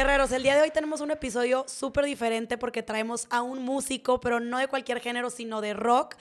Guerreros, el día de hoy tenemos un episodio súper diferente porque traemos a un músico, pero no de cualquier género, sino de rock.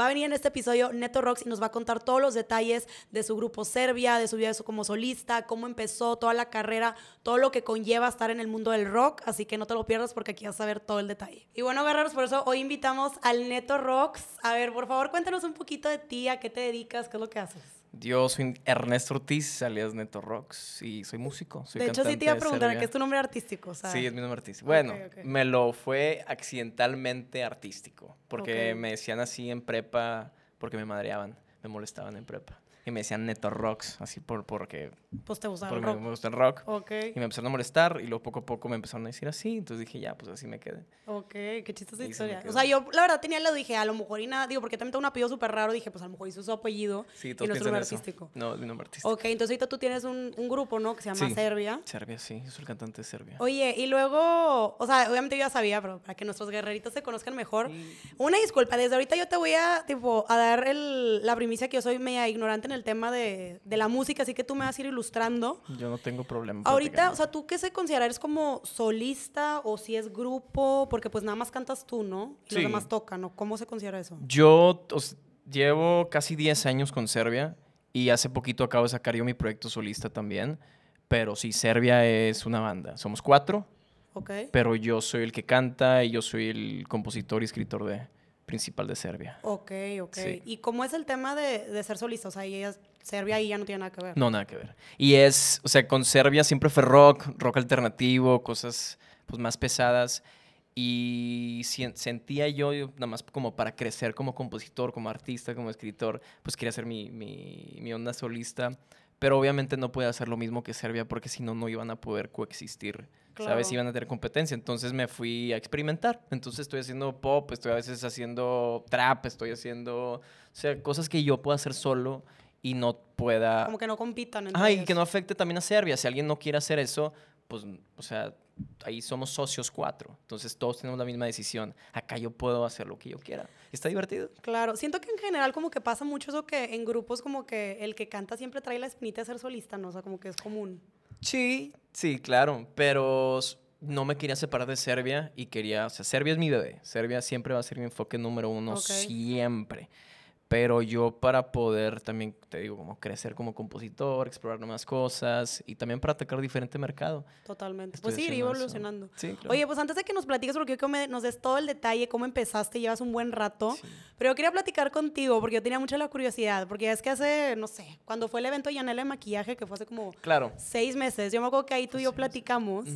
Va a venir en este episodio Neto Rocks y nos va a contar todos los detalles de su grupo Serbia, de su vida como solista, cómo empezó, toda la carrera, todo lo que conlleva estar en el mundo del rock. Así que no te lo pierdas porque aquí vas a ver todo el detalle. Y bueno, guerreros, por eso hoy invitamos al Neto Rocks. A ver, por favor, cuéntanos un poquito de ti, a qué te dedicas, qué es lo que haces. Yo soy Ernesto Ortiz, alias Neto Rocks, y soy músico. Soy de hecho, sí te iba a preguntar, ¿qué es tu nombre artístico? Sí, es mi nombre artístico. Bueno, me lo fue accidentalmente artístico, porque me decían así en prepa, porque me madreaban, me molestaban en prepa y me decían Neto Rocks, así por, porque... Pues te gustaba el rock. Me, gusta el rock. Ok. Y me empezaron a molestar y luego poco a poco me empezaron a decir así, entonces dije, ya, pues así me quedé. Ok, qué chistosa historia. O sea, yo la verdad tenía lo dije, a lo mejor y nada, digo, porque también tengo un apellido súper raro, dije, pues a lo mejor hizo su apellido sí, y no es nombre artístico. No, es mi nombre artístico. Ok, entonces ahorita tú tienes un, un grupo, ¿no? Que se llama Serbia. Serbia, sí, yo soy el cantante de Serbia. Oye, y luego, o sea, obviamente yo ya sabía, pero para que nuestros guerreritos se conozcan mejor, una disculpa, desde ahorita yo te voy a, tipo, a dar el, la primicia que yo soy media ignorante en el tema de de, la música, así que tú me vas a ir ilustrando. Yo no tengo problema. Ahorita, o sea, ¿tú qué se considera? ¿Eres como solista o si es grupo? Porque pues nada más cantas tú, ¿no? Y los demás tocan, ¿no? ¿Cómo se considera eso? Yo llevo casi 10 años con Serbia y hace poquito acabo de sacar yo mi proyecto solista también. Pero sí, Serbia es una banda. Somos cuatro. Ok. Pero yo soy el que canta y yo soy el compositor y escritor de, principal de Serbia. Ok, ok. ¿Y cómo es el tema de, de ser solista? O sea, ellas Serbia ahí ya no tiene nada que ver. No, nada que ver. Y es, o sea, con Serbia siempre fue rock, rock alternativo, cosas pues más pesadas. Y sentía yo, nada más como para crecer como compositor, como artista, como escritor, pues quería hacer mi, mi, mi onda solista. Pero obviamente no puede hacer lo mismo que Serbia porque si no, no iban a poder coexistir. ¿Sabes? Iban a tener competencia. Entonces me fui a experimentar. Entonces estoy haciendo pop, estoy a veces haciendo trap, estoy haciendo, o sea, cosas que yo puedo hacer solo y no pueda... Como que no compitan. Ah, y que no afecte también a Serbia. Si alguien no quiere hacer eso, pues, o sea, ahí somos socios cuatro. Entonces todos tenemos la misma decisión. Acá yo puedo hacer lo que yo quiera. Está divertido. Claro. Siento que en general como que pasa mucho eso que en grupos como que el que canta siempre trae la espinita de ser solista, ¿no? O sea, como que es común. Sí, sí, claro. Pero no me quería separar de Serbia y quería, o sea, Serbia es mi bebé. Serbia siempre va a ser mi enfoque número uno, siempre. Pero yo para poder también, te digo, como crecer como compositor, explorar nuevas cosas y también para atacar diferente mercado. Totalmente. pues sí, ir evolucionando. Sí, claro. Oye, pues antes de que nos platiques, porque yo que nos des todo el detalle, cómo empezaste, llevas un buen rato, pero yo quería platicar contigo porque yo tenía mucha la curiosidad, porque es que hace, no sé, cuando fue el evento de Yanela de maquillaje, que fue hace como claro. seis meses, yo me acuerdo que ahí tú y yo platicamos.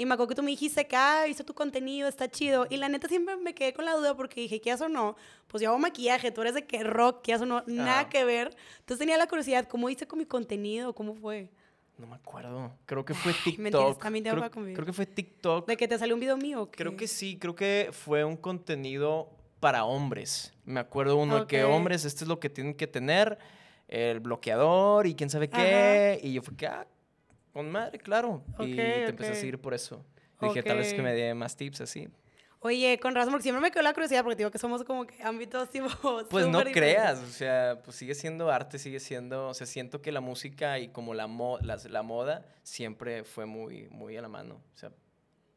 Y me acuerdo que tú me dijiste que, ah, visto tu contenido, está chido. Y la neta siempre me quedé con la duda porque dije, ¿qué haces o no? Pues yo hago maquillaje, tú eres de que rock, ¿qué haces o no? Nada que ver. Entonces tenía la curiosidad, ¿cómo hice con mi contenido? ¿Cómo fue? No me acuerdo. Creo que fue TikTok. También te creo, creo que fue TikTok. ¿De que te salió un video mío? Creo que sí. Creo que fue un contenido para hombres. Me acuerdo uno de que hombres, este es lo que tienen que tener. El bloqueador y quién sabe qué. Y yo fui que, ah, con madre, claro. y te empecé a seguir por eso. Dije, tal vez que me dé más tips así. Oye, con razón, porque siempre me quedó la curiosidad, porque digo que somos como que ámbitos tipo. Pues no creas, o sea, pues sigue siendo arte, sigue siendo. O sea, siento que la música y como la, la, moda siempre fue muy, muy a la mano. O sea,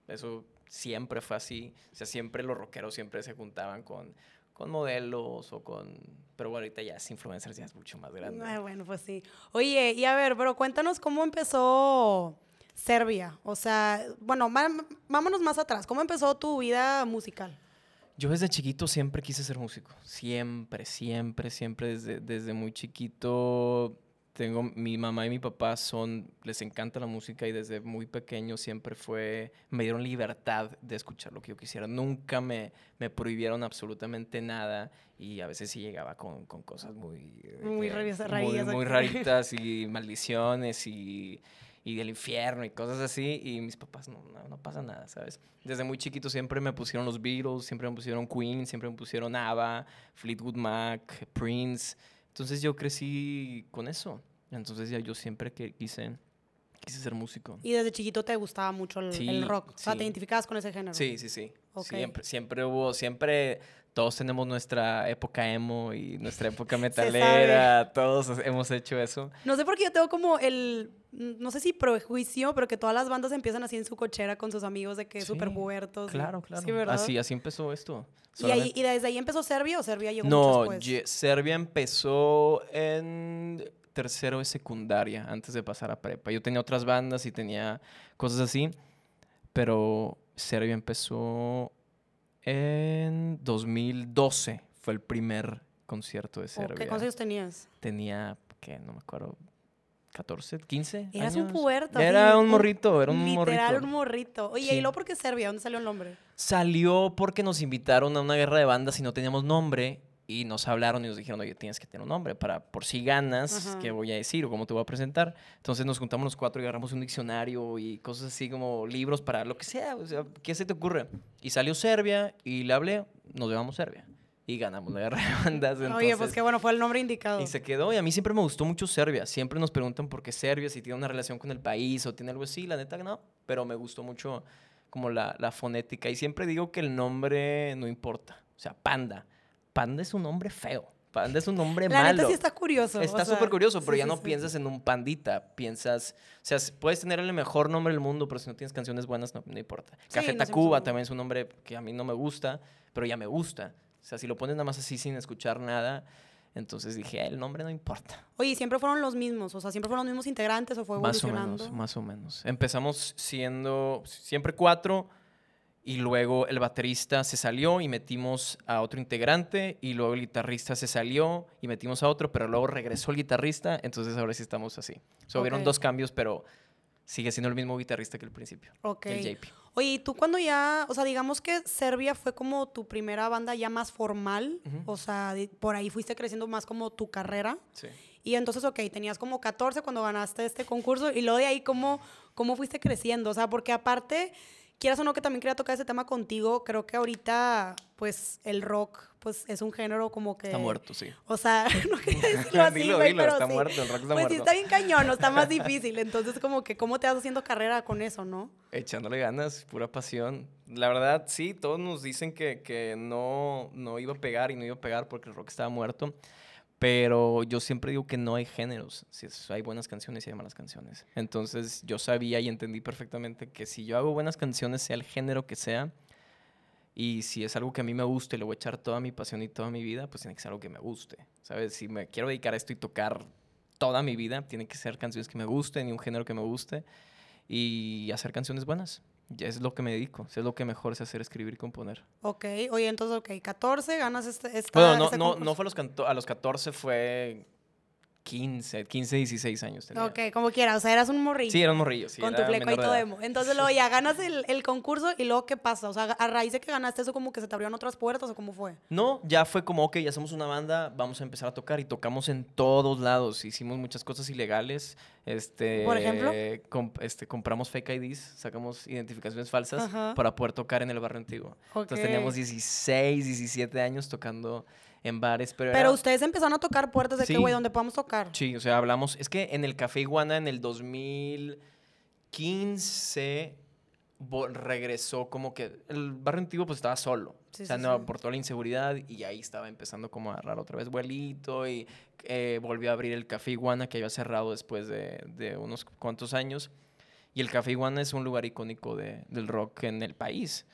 eso siempre fue así. O sea, siempre los rockeros siempre se juntaban con, con modelos o con... Pero bueno, ahorita ya es influencers, ya es mucho más grande. Ay, bueno, pues sí. Oye, y a ver, pero cuéntanos cómo empezó Serbia. O sea, bueno, vámonos más atrás. ¿Cómo empezó tu vida musical? Yo desde chiquito siempre quise ser músico. Siempre, siempre, siempre. Desde, desde muy chiquito tengo mi mamá y mi papá son les encanta la música y desde muy pequeño siempre fue me dieron libertad de escuchar lo que yo quisiera. Nunca me, me prohibieron absolutamente nada y a veces sí llegaba con, con cosas muy muy, muy, muy raritas y maldiciones y, y, del infierno y cosas así y mis papás no, no, no pasa nada sabes desde muy chiquito siempre me pusieron los Beatles siempre me pusieron Queen siempre me pusieron ABBA Fleetwood Mac Prince entonces yo crecí con eso. Entonces ya yo siempre que quise, quise ser músico. ¿Y desde chiquito te gustaba mucho el, rock? O sea, ¿te identificabas con ese género? Sí, sí, sí. Siempre, siempre hubo, siempre todos tenemos nuestra época emo y nuestra época metalera, todos hemos hecho eso. No sé por qué yo tengo como el, no sé si prejuicio, pero que todas las bandas empiezan así en su cochera con sus amigos de que Sí, súper pubertos. y- Claro, claro. Sí, ¿verdad? así, así empezó esto. ¿Y, ahí, Solamente- ¿Y desde ahí empezó Serbia o Serbia llegó mucho No, después? ye- Serbia empezó en tercero de secundaria, antes de pasar a prepa. Yo tenía otras bandas y tenía cosas así, pero Serbia empezó en 2012. Fue el primer concierto de ¿O Serbia. ¿Qué consejos tenías? Tenía, ¿qué? No me acuerdo. 14, 15 Eras un años. puberto. Era un morrito, era un Literal, morrito. un morrito. Oye, Sí. ¿y luego por qué Serbia? ¿Dónde salió el nombre? Salió porque nos invitaron a una guerra de bandas y no teníamos nombre. Y nos hablaron y nos dijeron, oye, tienes que tener un nombre para, por si ganas, Ajá. qué voy a decir o cómo te voy a presentar. Entonces nos juntamos los cuatro y agarramos un diccionario y cosas así como libros para lo que sea. O sea, ¿qué se te ocurre? Y salió Serbia y le hablé, nos llevamos Serbia. Y ganamos la guerra de bandas. Oye, pues entonces- qué bueno, fue el nombre indicado. y se quedó, y a mí siempre me gustó mucho Serbia. Siempre nos preguntan por qué Serbia, si tiene una relación con el país o tiene algo así. La neta, no. Pero me gustó mucho como la, la fonética. Y siempre digo que el nombre no importa. O sea, Panda. Panda es un nombre feo. Panda es un nombre La malo. neta sí está curioso. Está súper curioso, pero sí, ya sí, no sí. piensas en un pandita. Piensas, o sea, puedes tener el mejor nombre del mundo, pero si no tienes canciones buenas, no, no importa. Café Tacuba también es un nombre que a mí no me gusta, pero ya me gusta. O sea, si lo pones nada más así sin escuchar nada, entonces dije, "Ah, el nombre no importa. Oye, ¿y ¿siempre fueron los mismos? O sea, ¿siempre fueron los mismos integrantes o fue Más o evolucionando? menos, más o menos. Empezamos siendo siempre cuatro y luego el baterista se salió y metimos a otro integrante y luego el guitarrista se salió y metimos a otro, pero luego regresó el guitarrista, entonces ahora sí estamos así. O sea, hubieron Ok. dos cambios, pero sigue siendo el mismo guitarrista que el principio, Ok. el JP. Oye, ¿y tú cuando ya, o sea, digamos que Serbia fue como tu primera banda ya más formal? Ujú. O sea, por ahí fuiste creciendo más como tu carrera. Sí. Y entonces, ok, tenías como 14 cuando ganaste este concurso y luego de ahí, ¿cómo, cómo fuiste creciendo? O sea, porque aparte, quieras o no que también quería tocar ese tema contigo, creo que ahorita, pues, el rock, pues, es un género como que... Está muerto, sí. O sea, no quería decirlo así, Dilo, dilo, pero está sí. muerto, el rock está pues sí, muerto. está bien cañón, está más difícil. Entonces, como que, ¿cómo te vas haciendo carrera con eso, no? Echándole ganas, pura pasión. La verdad, sí, todos nos dicen que, que no, no iba a pegar y no iba a pegar porque el rock estaba muerto. Pero yo siempre digo que no hay géneros. Si hay buenas canciones y hay malas canciones. Entonces yo sabía y entendí perfectamente que si yo hago buenas canciones, sea el género que sea, y si es algo que a mí me guste, le voy a echar toda mi pasión y toda mi vida, pues tiene que ser algo que me guste. ¿Sabes? Si me quiero dedicar a esto y tocar toda mi vida, tiene que ser canciones que me gusten y un género que me guste y hacer canciones buenas. Ya es lo que me dedico, es lo que mejor sé hacer, escribir y componer. Ok, oye, entonces, ok, 14, ganas este, esta, Bueno, no, este no, no fue a los, a los 14, fue 15, 15, 16 años tenía. Ok, como quiera, o sea, eras un morrillo. Sí, era un morrillo, sí. con tu fleco y todo emo. Entonces luego ya ganas el, el concurso y luego ¿qué pasa? O sea, a raíz de que ganaste eso como que se te abrieron otras puertas o cómo fue? No, ya fue como, ok, ya somos una banda, vamos a empezar a tocar y tocamos en todos lados. Hicimos muchas cosas ilegales. Este, ¿Por ejemplo? comp- este, compramos fake IDs, sacamos identificaciones falsas Ajá. para poder tocar en el barrio antiguo. Entonces Ok. teníamos 16, 17 años tocando en bares. Pero, Pero era- ustedes empezaron a tocar puertas de que, Sí. güey, donde podamos tocar. Sí, o sea, hablamos. Es que en el Café Iguana en el 2015 vo- regresó como que el barrio antiguo pues estaba solo. Sí, o sea, sí, no, por toda la inseguridad y ahí estaba empezando como a agarrar otra vez vuelito y eh, volvió a abrir el Café Iguana que había cerrado después de, de unos cuantos años. Y el Café Iguana es un lugar icónico de- del rock en el país.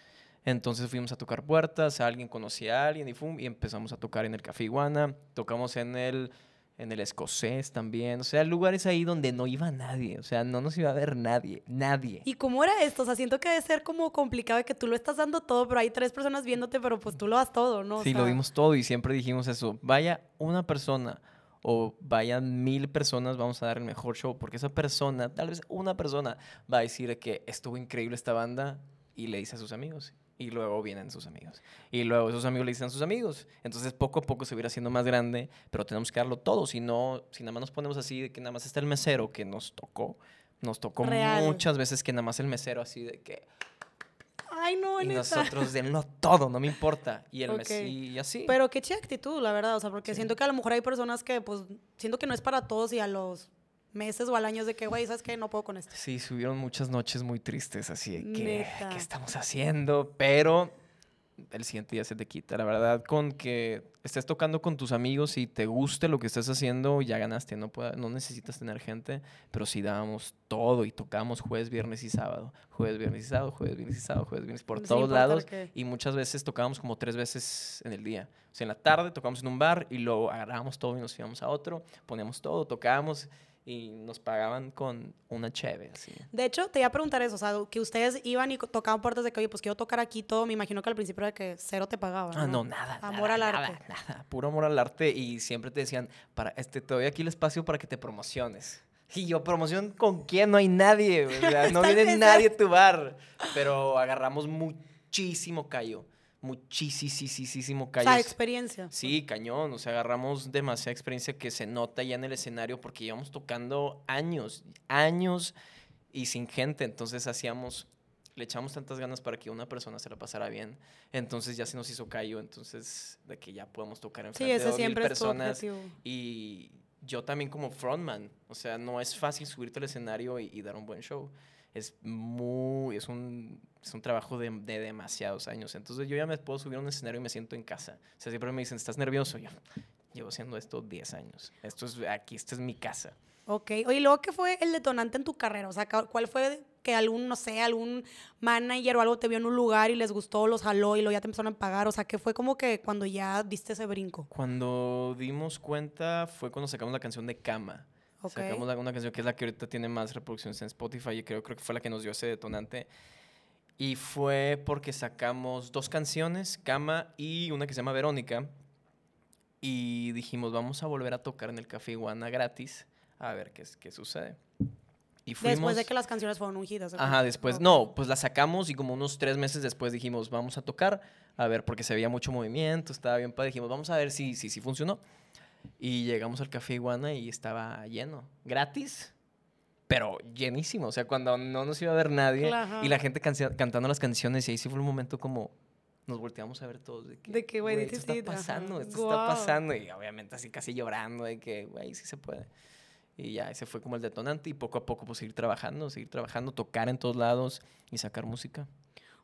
Entonces fuimos a tocar puertas, alguien conocía a alguien y, fum, y empezamos a tocar en el Café Iguana. Tocamos en el, en el escocés también. O sea, lugares ahí donde no iba nadie. O sea, no nos iba a ver nadie. Nadie. ¿Y cómo era esto? O sea, siento que debe ser como complicado que tú lo estás dando todo, pero hay tres personas viéndote, pero pues tú lo das todo, ¿no? O sí, lo sea, dimos todo y siempre dijimos eso. Vaya una persona o vayan mil personas, vamos a dar el mejor show. Porque esa persona, tal vez una persona, va a decir que estuvo increíble esta banda y le dice a sus amigos. Y luego vienen sus amigos. Y luego esos amigos le dicen a sus amigos. Entonces poco a poco se va a ir haciendo más grande, pero tenemos que darlo todo. Si no, si nada más nos ponemos así de que nada más está el mesero que nos tocó. Nos tocó Real. muchas veces que nada más el mesero así de que... Ay, no, Y neta. nosotros denlo todo, no me importa. Y el Ok. mesero y así. Pero qué chida actitud, la verdad. O sea, porque Sí. siento que a lo mejor hay personas que, pues, siento que no es para todos y a los meses o al año de que, güey, ¿sabes qué? No puedo con esto. Sí, subieron muchas noches muy tristes, así de que. ¿qué estamos haciendo? Pero el siguiente día se te quita. La verdad, con que estés tocando con tus amigos y te guste lo que estás haciendo, ya ganaste. No, pueda- no necesitas tener gente, pero sí dábamos todo y tocamos jueves, viernes y sábado. Jueves, viernes y sábado, juees, viernes y sábado, jueves, viernes, por Sin todos lados. qué. Y muchas veces tocábamos como tres veces en el día. O sea, en la tarde tocábamos en un bar y luego agarrábamos todo y nos íbamos a otro, poníamos todo, tocábamos y nos pagaban con una cheve, así. De hecho, te iba a preguntar eso, o sea, que ustedes iban y tocaban puertas de que, oye, pues quiero tocar aquí todo, me imagino que al principio era que cero te pagaban. Ah, no, nada. Amor nada, al nada, arte. Nada, puro amor al arte. Y siempre te decían, para, este, te doy aquí el espacio para que te promociones. Y yo, ¿promoción con quién? No hay nadie. o sea, no viene nadie a tu bar. Pero agarramos muchísimo callo. Muchísimo O callo. sea, experiencia. Sí, cañón. O sea, agarramos demasiada experiencia que se nota ya en el escenario porque íbamos tocando años, años y sin gente. Entonces hacíamos, le echamos tantas ganas para que una persona se la pasara bien. Entonces ya se nos hizo callo. Entonces, de que ya podemos tocar en Sí, frente de ese dos mil siempre es tu personas. Y yo también como frontman. O sea, no es fácil subirte al escenario y, y dar un buen show. Es muy, es un, es un trabajo de, de demasiados años. Entonces yo ya me puedo subir a un escenario y me siento en casa. O sea, siempre me dicen, ¿estás nervioso? Yo llevo haciendo esto 10 años. Esto es, aquí, esta es mi casa. Ok. Oye, ¿y luego qué fue el detonante en tu carrera? O sea, ¿cuál fue que algún, no sé, algún manager o algo te vio en un lugar y les gustó, los jaló y luego ya te empezaron a pagar? O sea, ¿qué fue como que cuando ya diste ese brinco? Cuando dimos cuenta fue cuando sacamos la canción de Cama. Ok. Sacamos la- una canción que es la que ahorita tiene más reproducciones en Spotify y creo, creo que fue la que nos dio ese detonante. Y fue porque sacamos dos canciones, Cama y una que se llama Verónica. Y dijimos, vamos a volver a tocar en el Café Iguana gratis a ver qué, qué sucede. Y Después de que las canciones fueron ungidas. ¿ok? Ajá, después, no, pues la sacamos y como unos tres meses después dijimos, vamos a tocar, a ver, porque se veía mucho movimiento, estaba bien padre, dijimos, vamos a ver si, si, si funcionó. Y llegamos al Café Iguana y estaba lleno, gratis, pero llenísimo, o sea, cuando no nos iba a ver nadie Claro. y la gente cantando las canciones y ahí sí fue un momento como... Nos volteamos a ver todos de que, De que, güey, esto está pasando, esto guau. está pasando. Y obviamente así casi llorando de que, güey, sí se puede. Y ya, ese fue como el detonante y poco a poco pues seguir trabajando, seguir trabajando, tocar en todos lados y sacar música.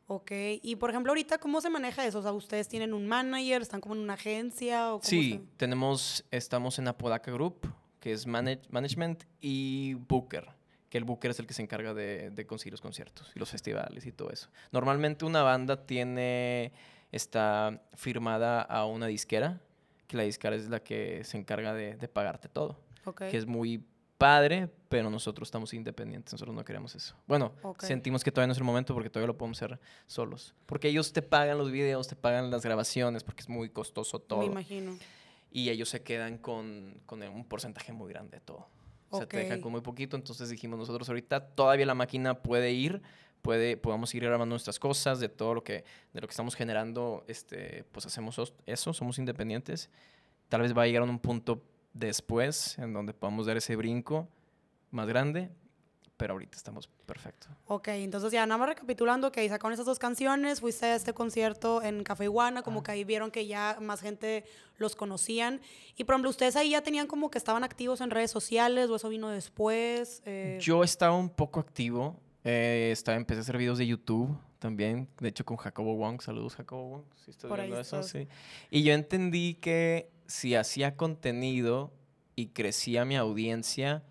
Ok, y por ejemplo, ahorita, ¿cómo se maneja eso? O sea, ¿ustedes tienen un manager? ¿Están como en una agencia? O cómo Sí, se- tenemos, estamos en Apodaca Group, que es manage- management, y Booker, que el Booker es el que se encarga de, de conseguir los conciertos y los festivales y todo eso. Normalmente una banda tiene, está firmada a una disquera, que la disquera es la que se encarga de, de pagarte todo, que es muy padre, pero nosotros estamos independientes, nosotros no queremos eso. Bueno, sentimos que todavía no es el momento porque todavía lo podemos hacer solos. Porque ellos te pagan los videos, te pagan las grabaciones, porque es muy costoso todo Me imagino. Y ellos se quedan con, con un porcentaje muy grande de todo. O sea, te dejan con muy poquito, entonces dijimos nosotros ahorita todavía la máquina puede ir, puede, podamos ir grabando nuestras cosas, de todo lo que, de lo que estamos generando, este, pues hacemos os- eso, somos independientes. Tal vez va a llegar a un punto después en donde podamos dar ese brinco más grande, pero ahorita estamos perfecto. Ok, entonces ya nada más recapitulando que sacaron esas dos canciones, fuiste a este concierto en Café Iguana, como que ahí vieron que ya más gente los conocían. Y por ejemplo, ¿ustedes ahí ya tenían como que estaban activos en redes sociales o eso vino después? Eh, Yo estaba un poco activo. eh, estaba, empecé a hacer videos de YouTube también. De hecho, con Jacobo Wong. Saludos, Jacobo Wong. Si estás Por ahí viendo eso, estás. sí. Y yo entendí que si hacía contenido y crecía mi audiencia.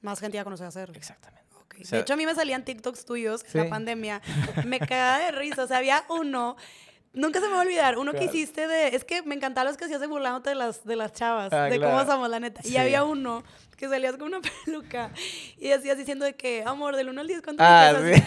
más gente ya conocía hacer. Exactamente. Ok. O sea- de hecho, a mí me salían TikToks tuyos, Sí. la pandemia. Me cagaba de risa. O sea, había uno, nunca se me va a olvidar, uno que hiciste de. Es que me encantaban los que hacías de burlándote de las, de las chavas, Ah, de cómo somos, la neta. Sí. Y había uno que salías con una peluca y decías diciendo de que, amor, del 1 al 10, ¿cuánto Ah, me así?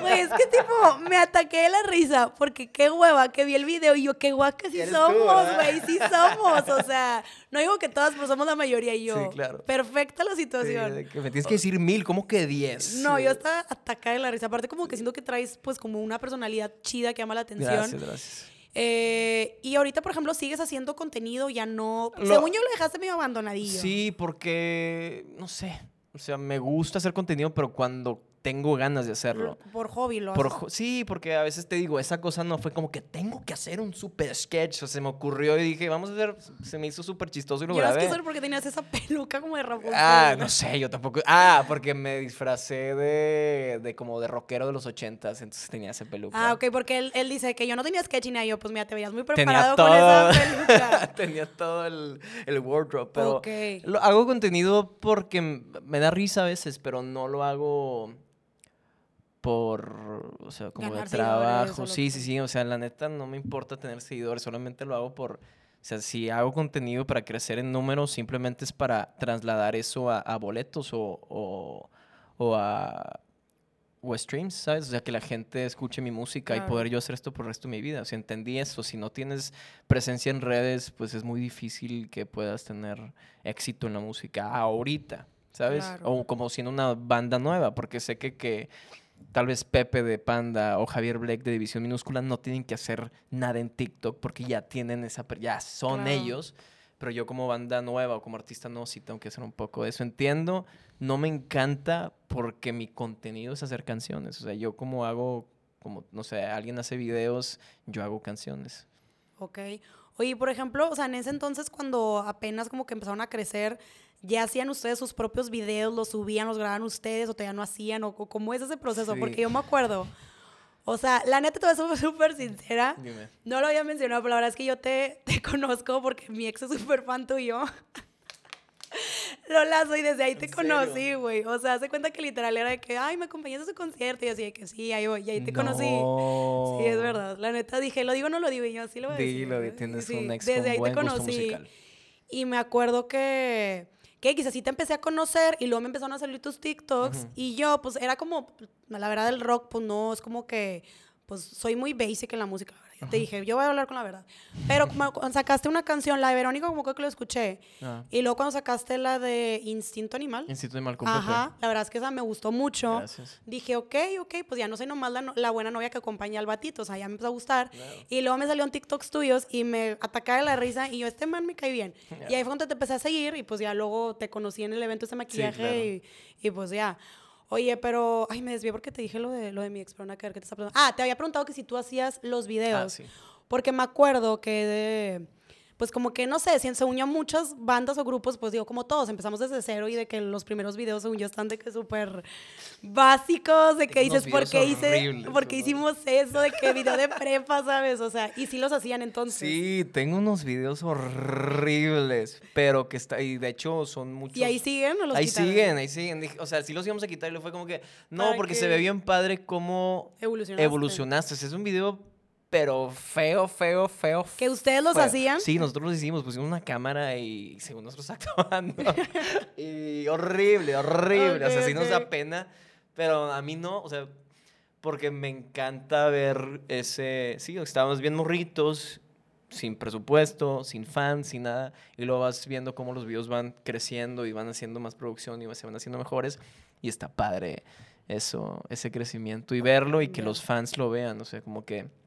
Güey, es que tipo, me ataqué de la risa porque qué hueva que vi el video y yo, qué guaca sí somos, güey, sí somos. O sea, no digo que todas, pero somos la mayoría y yo. Sí, claro. Perfecta la Sí, situación. que me tienes que decir mil, ¿cómo que diez? No, yo estaba atacada de la risa. Aparte, como que siento que traes, pues, como una personalidad chida que llama la atención. Gracias, gracias. Eh, y ahorita, por ejemplo, sigues haciendo contenido, ya no. Lo- Según yo lo dejaste medio abandonadillo. Sí, porque, no sé, o sea, me gusta hacer contenido, pero cuando tengo ganas de hacerlo. Por hobby lo Por haces. sí, porque a veces te digo, esa cosa no fue como que tengo que hacer un super sketch. O sea, se me ocurrió y dije, vamos a hacer. Se me hizo súper chistoso y lo grabé. que solo porque tenías esa peluca como de Rapunzel. Ah, no sé, yo tampoco. Ah, porque me disfracé de, de como de rockero de los ochentas, entonces tenía esa peluca. Ah, ok, porque él, él dice que yo no tenía sketch y yo, pues mira, te veías muy Tenía preparado todo, con esa peluca. tenía todo el, el wardrobe, pero Ok. lo- hago contenido porque me da risa a veces, pero no lo hago por, o sea, como Ganar de trabajo. Sí, sí, sí, o sea, la neta no me importa tener seguidores, solamente lo hago por, o sea, si hago contenido para crecer en números, simplemente es para trasladar eso a, a boletos o, o, o a o streams, ¿sabes? O sea, que la gente escuche mi música y poder yo hacer esto por el resto de mi vida. O sea, entendí eso. Si no tienes presencia en redes, pues es muy difícil que puedas tener éxito en la música ahorita, ¿sabes? Claro. O como siendo una banda nueva, porque sé que, que tal vez Pepe de Panda o Javier Blake de División Minúscula no tienen que hacer nada en TikTok porque ya tienen esa, ya son Claro. ellos. Pero yo como banda nueva o como artista no, sí tengo que hacer un poco de eso. Entiendo, no me encanta porque mi contenido es hacer canciones. O sea, yo como hago, como, no sé, alguien hace videos, yo hago canciones. Ok. Oye, por ejemplo, o sea, en ese entonces cuando apenas como que empezaron a crecer, ¿ya hacían ustedes sus propios videos, los subían, los grababan ustedes o todavía no hacían? ¿O, cómo es ese proceso? Sí. Porque yo me acuerdo, o sea, la neta, te voy a súper sincera. Dime. No lo había mencionado, pero la verdad es que yo te, te conozco porque mi ex es súper fan tuyo. Lo lazo y desde ahí te ¿En conocí, güey. O sea, hace cuenta que literal era de que, ay, me acompañaste a su concierto. Y así de que sí, ahí voy. Y ahí te conocí. Sí, es verdad. La neta dije, ¿lo digo no lo digo? Y yo así lo voy a decir. Dilo, di, tienes Sí, un ex desde con ahí buen te conocí. Y me acuerdo que, que quizás sí te empecé a conocer y luego me empezaron a salir tus TikToks. Y yo, pues era como, la verdad, el rock, pues no, es como que, pues soy muy basic en la música. la verdad. Yo te dije, yo voy a hablar con la verdad. Pero cuando sacaste una canción, la de Verónica, como que lo escuché. Ah, Y luego cuando sacaste la de Instinto Animal. Instituto de Malcolm Pepe. Ajá, la verdad es que esa me gustó mucho. Gracias. Dije, ok, ok, pues ya no soy nomás la, no- la buena novia que acompaña al batito, o sea, ya me empezó a gustar. Claro. Y luego me salió en TikToks tuyos y me atacaba de la risa y yo, este man me cae bien. Ya. Y ahí fue cuando te empecé a seguir y pues ya luego te conocí en el evento ese maquillaje claro. y, y pues ya. Oye, pero, ay, me desvié porque te dije lo de, lo de mi ex, pero nada que ver, ¿qué te está preguntando? Ah, te había preguntado que si tú hacías los videos. Ah, sí. Porque me acuerdo que de, pues como que, no sé, si se unió muchas bandas o grupos, pues digo, como todos, empezamos desde cero y de que los primeros videos, según yo, están de que súper básicos, de que dices, ¿por qué, hice, ¿por qué hicimos eso? De que video de prepa, ¿sabes? O sea, y sí los hacían entonces. Sí, tengo unos videos horribles, pero que está, y de hecho son muchos. ¿Y ahí siguen o los Ahí quitaron? siguen, ahí siguen. O sea, sí los íbamos a quitar y luego fue como que, no, ¿Para porque qué? se ve bien padre cómo Evolucionaste. es un video, pero feo, feo, feo. ¿Que ustedes los feo. hacían? Sí, nosotros los hicimos, pusimos una cámara y según nosotros actuando. y horrible, horrible. o sea, Ok, sí nos da pena, pero a mí no, o sea, porque me encanta ver ese, sí, estábamos bien morritos, sin presupuesto, sin fans, sin nada, y luego vas viendo cómo los videos van creciendo y van haciendo más producción y se van haciendo mejores, y está padre eso, ese crecimiento y verlo y que los fans lo vean, o sea, como que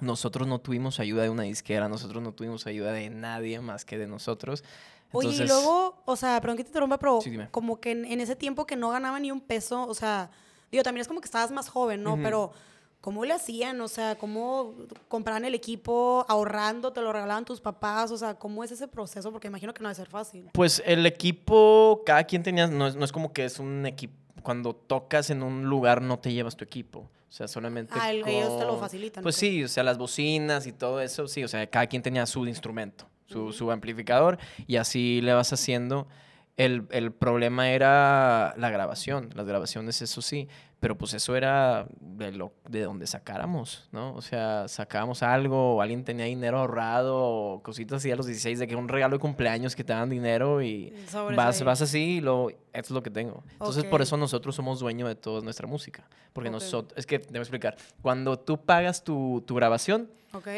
nosotros no tuvimos ayuda de una disquera, nosotros no tuvimos ayuda de nadie más que de nosotros. Oye, y luego, o sea, perdón que te interrumpa, pero Sí, como que en, en ese tiempo que no ganaba ni un peso, o sea, digo, también es como que estabas más joven, ¿no? Pero, ¿cómo le hacían? O sea, ¿cómo compraban el equipo ahorrando? ¿Te lo regalaban tus papás? O sea, ¿cómo es ese proceso? Porque imagino que no debe ser fácil. Pues el equipo, cada quien tenía, no es, no es como que es un equipo, cuando tocas en un lugar no te llevas tu equipo, o sea, solamente Ah, el- ellos te lo con- facilitan. Pues ok. sí, o sea, las bocinas y todo eso, sí, o sea, cada quien tenía su instrumento, su, su amplificador y así le vas haciendo. El, el problema era la grabación, las grabaciones, eso sí, pero pues eso era de, lo, de donde sacáramos, ¿no? O sea, sacábamos algo, o alguien tenía dinero ahorrado, o cositas así a los 16, de que un regalo de cumpleaños que te dan dinero y Sobres vas, vas así y lo, esto es lo que tengo. Entonces, por Ok. eso nosotros somos dueños de toda nuestra música. Porque Ok. nosotros, es que te voy a explicar, cuando tú pagas tu, tu grabación,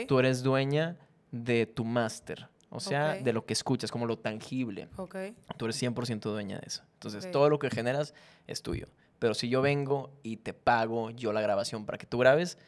tú eres dueña de tu máster. O sea, de lo que escuchas, como lo tangible. Tú eres 100% dueña de eso. Entonces, todo lo que generas es tuyo. Pero si yo vengo y te pago yo la grabación para que tú grabes,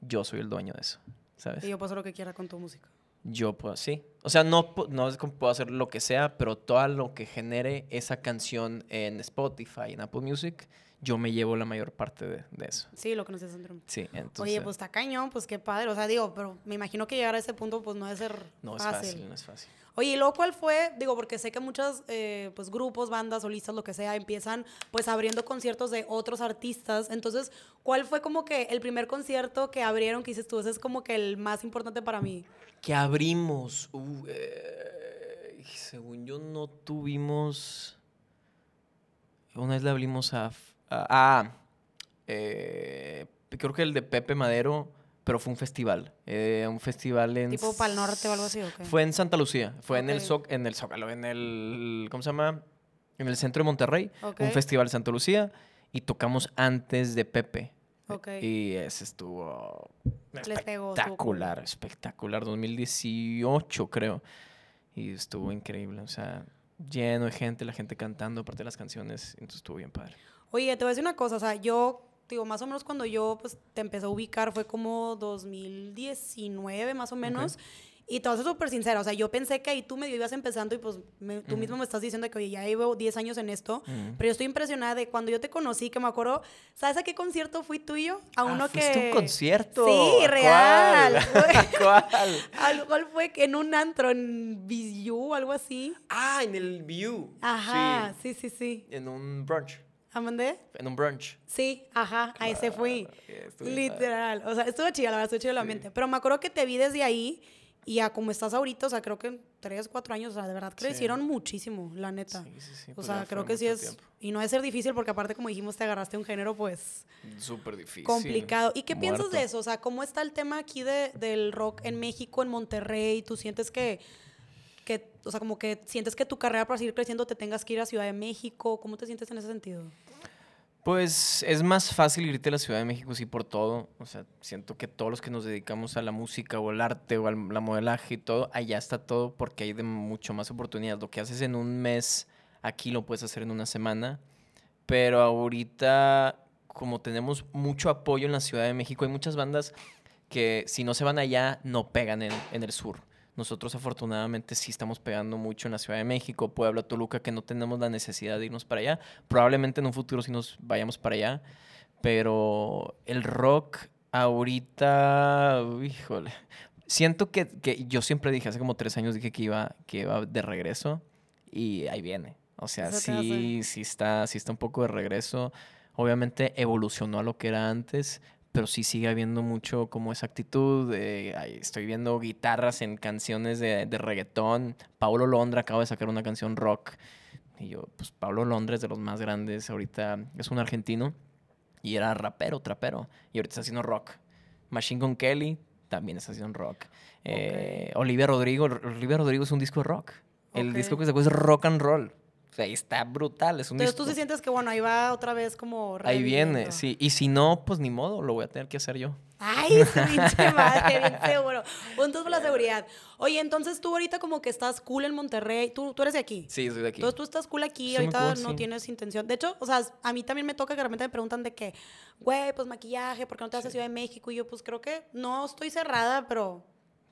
yo soy el dueño de eso. ¿Sabes? Y yo puedo hacer lo que quiera con tu música. Yo puedo, sí. O sea, no, no puedo hacer lo que sea, pero todo lo que genere esa canción en Spotify, en Apple Music, yo me llevo la mayor parte de, de eso. Sí, lo que nos Andrew. Sí, entonces... Oye, pues está cañón, pues qué padre. O sea, digo, pero me imagino que llegar a ese punto, pues no debe ser No es fácil. fácil, no es fácil. Oye, ¿y luego cuál fue? Digo, porque sé que muchos eh, pues, grupos, bandas, solistas, lo que sea, empiezan pues abriendo conciertos de otros artistas. Entonces, ¿cuál fue como que el primer concierto que abrieron que dices tú? Ese es como que el más importante para mí. Que abrimos. uh, eh, según yo no tuvimos... Una vez le abrimos a... a- ah, eh, creo que el de Pepe Madero, pero fue un festival. eh, un festival en... Tipo Pal Norte o algo así, ¿o qué? Fue en Santa Lucía. Fue en el. Zoc- en el Zócalo, en el... ¿Cómo se llama? En el centro de Monterrey. Un festival en Santa Lucía. Y tocamos antes de Pepe. Ok. Y ese estuvo espectacular, espectacular. 2018, creo. Y estuvo increíble. O sea, lleno de gente, la gente cantando aparte de las canciones. Entonces estuvo bien padre. Oye, te voy a decir una cosa, o sea, yo, digo, más o menos cuando yo pues, te empecé a ubicar fue como 2019, más o menos. Y te voy a ser súper sincera, o sea, yo pensé que ahí tú medio ibas empezando y pues me- tú mismo me estás diciendo que, oye, ya llevo 10 años en esto, Mm. pero yo estoy impresionada de cuando yo te conocí, que me acuerdo, ¿sabes a qué concierto fui tú y yo? A uno Ah, que... ¿fuiste a un concierto? Sí, ¿A real. ¿Cuál? ¿Cuál? Al cual fue en un antro, en View, algo así. Ah, en el View. Ajá, sí, sí, sí. En un brunch. ¿Amandé? En un brunch. Sí, ajá, a ese fui. Literal. O sea, estuvo chida, la verdad, estuvo chido la Sí. mente. Pero me acuerdo que te vi desde ahí y a como estás ahorita, o sea, creo que en tres, cuatro años, o sea, de verdad Sí. crecieron muchísimo, la neta. Sí, sí, sí, o pues sea, creo que sí es. tiempo. Y no es ser difícil porque, aparte, como dijimos, te agarraste un género, pues Súper difícil. complicado. ¿Y qué piensas de Muerto. eso? O sea, ¿cómo está el tema aquí de, del rock en México, en Monterrey? ¿Tú sientes que, que, o sea, como que sientes que tu carrera para seguir creciendo te tengas que ir a Ciudad de México? ¿Cómo te sientes en ese sentido? Pues es más fácil irte a la Ciudad de México, sí, por todo. O sea, siento que todos los que nos dedicamos a la música o al arte o al la modelaje y todo, allá está todo porque hay de mucho más oportunidades. Lo que haces en un mes, aquí lo puedes hacer en una semana. Pero ahorita, como tenemos mucho apoyo en la Ciudad de México, hay muchas bandas que si no se van allá, no pegan en, en el sur. Nosotros afortunadamente sí estamos pegando mucho en la Ciudad de México, Puebla, Toluca, que no tenemos la necesidad de irnos para allá. Probablemente en un futuro sí nos vayamos para allá, pero el rock ahorita, híjole, siento que, que yo siempre dije, hace como tres años dije que iba, que iba de regreso y ahí viene. O sea, Eso sí, sí está, sí está un poco de regreso. Obviamente evolucionó a lo que era antes, pero sí sigue habiendo mucho como esa actitud. estoy viendo guitarras en canciones de, de reggaetón. Paulo Londra acaba de sacar una canción rock. Y yo, pues Pablo Londra es de los más grandes. Ahorita es un argentino y era rapero, trapero. Y ahorita está haciendo rock. Machine Gun Kelly también está haciendo rock. Eh, Olivia Rodrigo, Olivia Rodrigo es un disco de rock. El disco que sacó es rock and roll. Sea, ahí está brutal. Es un Entonces tú disco- sí sientes que, bueno, ahí va otra vez como Ahí viene, sí. Y si no, pues ni modo, lo voy a tener que hacer yo. Ay, pinche madre, bien seguro. Puntos por la seguridad. Oye, entonces tú ahorita como que estás cool en Monterrey. Tú, tú eres de aquí. Sí, soy de aquí. Entonces tú estás cool aquí, Soy muy ahorita cool, no sí. tienes intención. De hecho, o sea, a mí también me toca que de repente me preguntan de que, güey, pues maquillaje, ¿por qué no te vas a Ciudad de México? Y yo, pues creo que no estoy cerrada, pero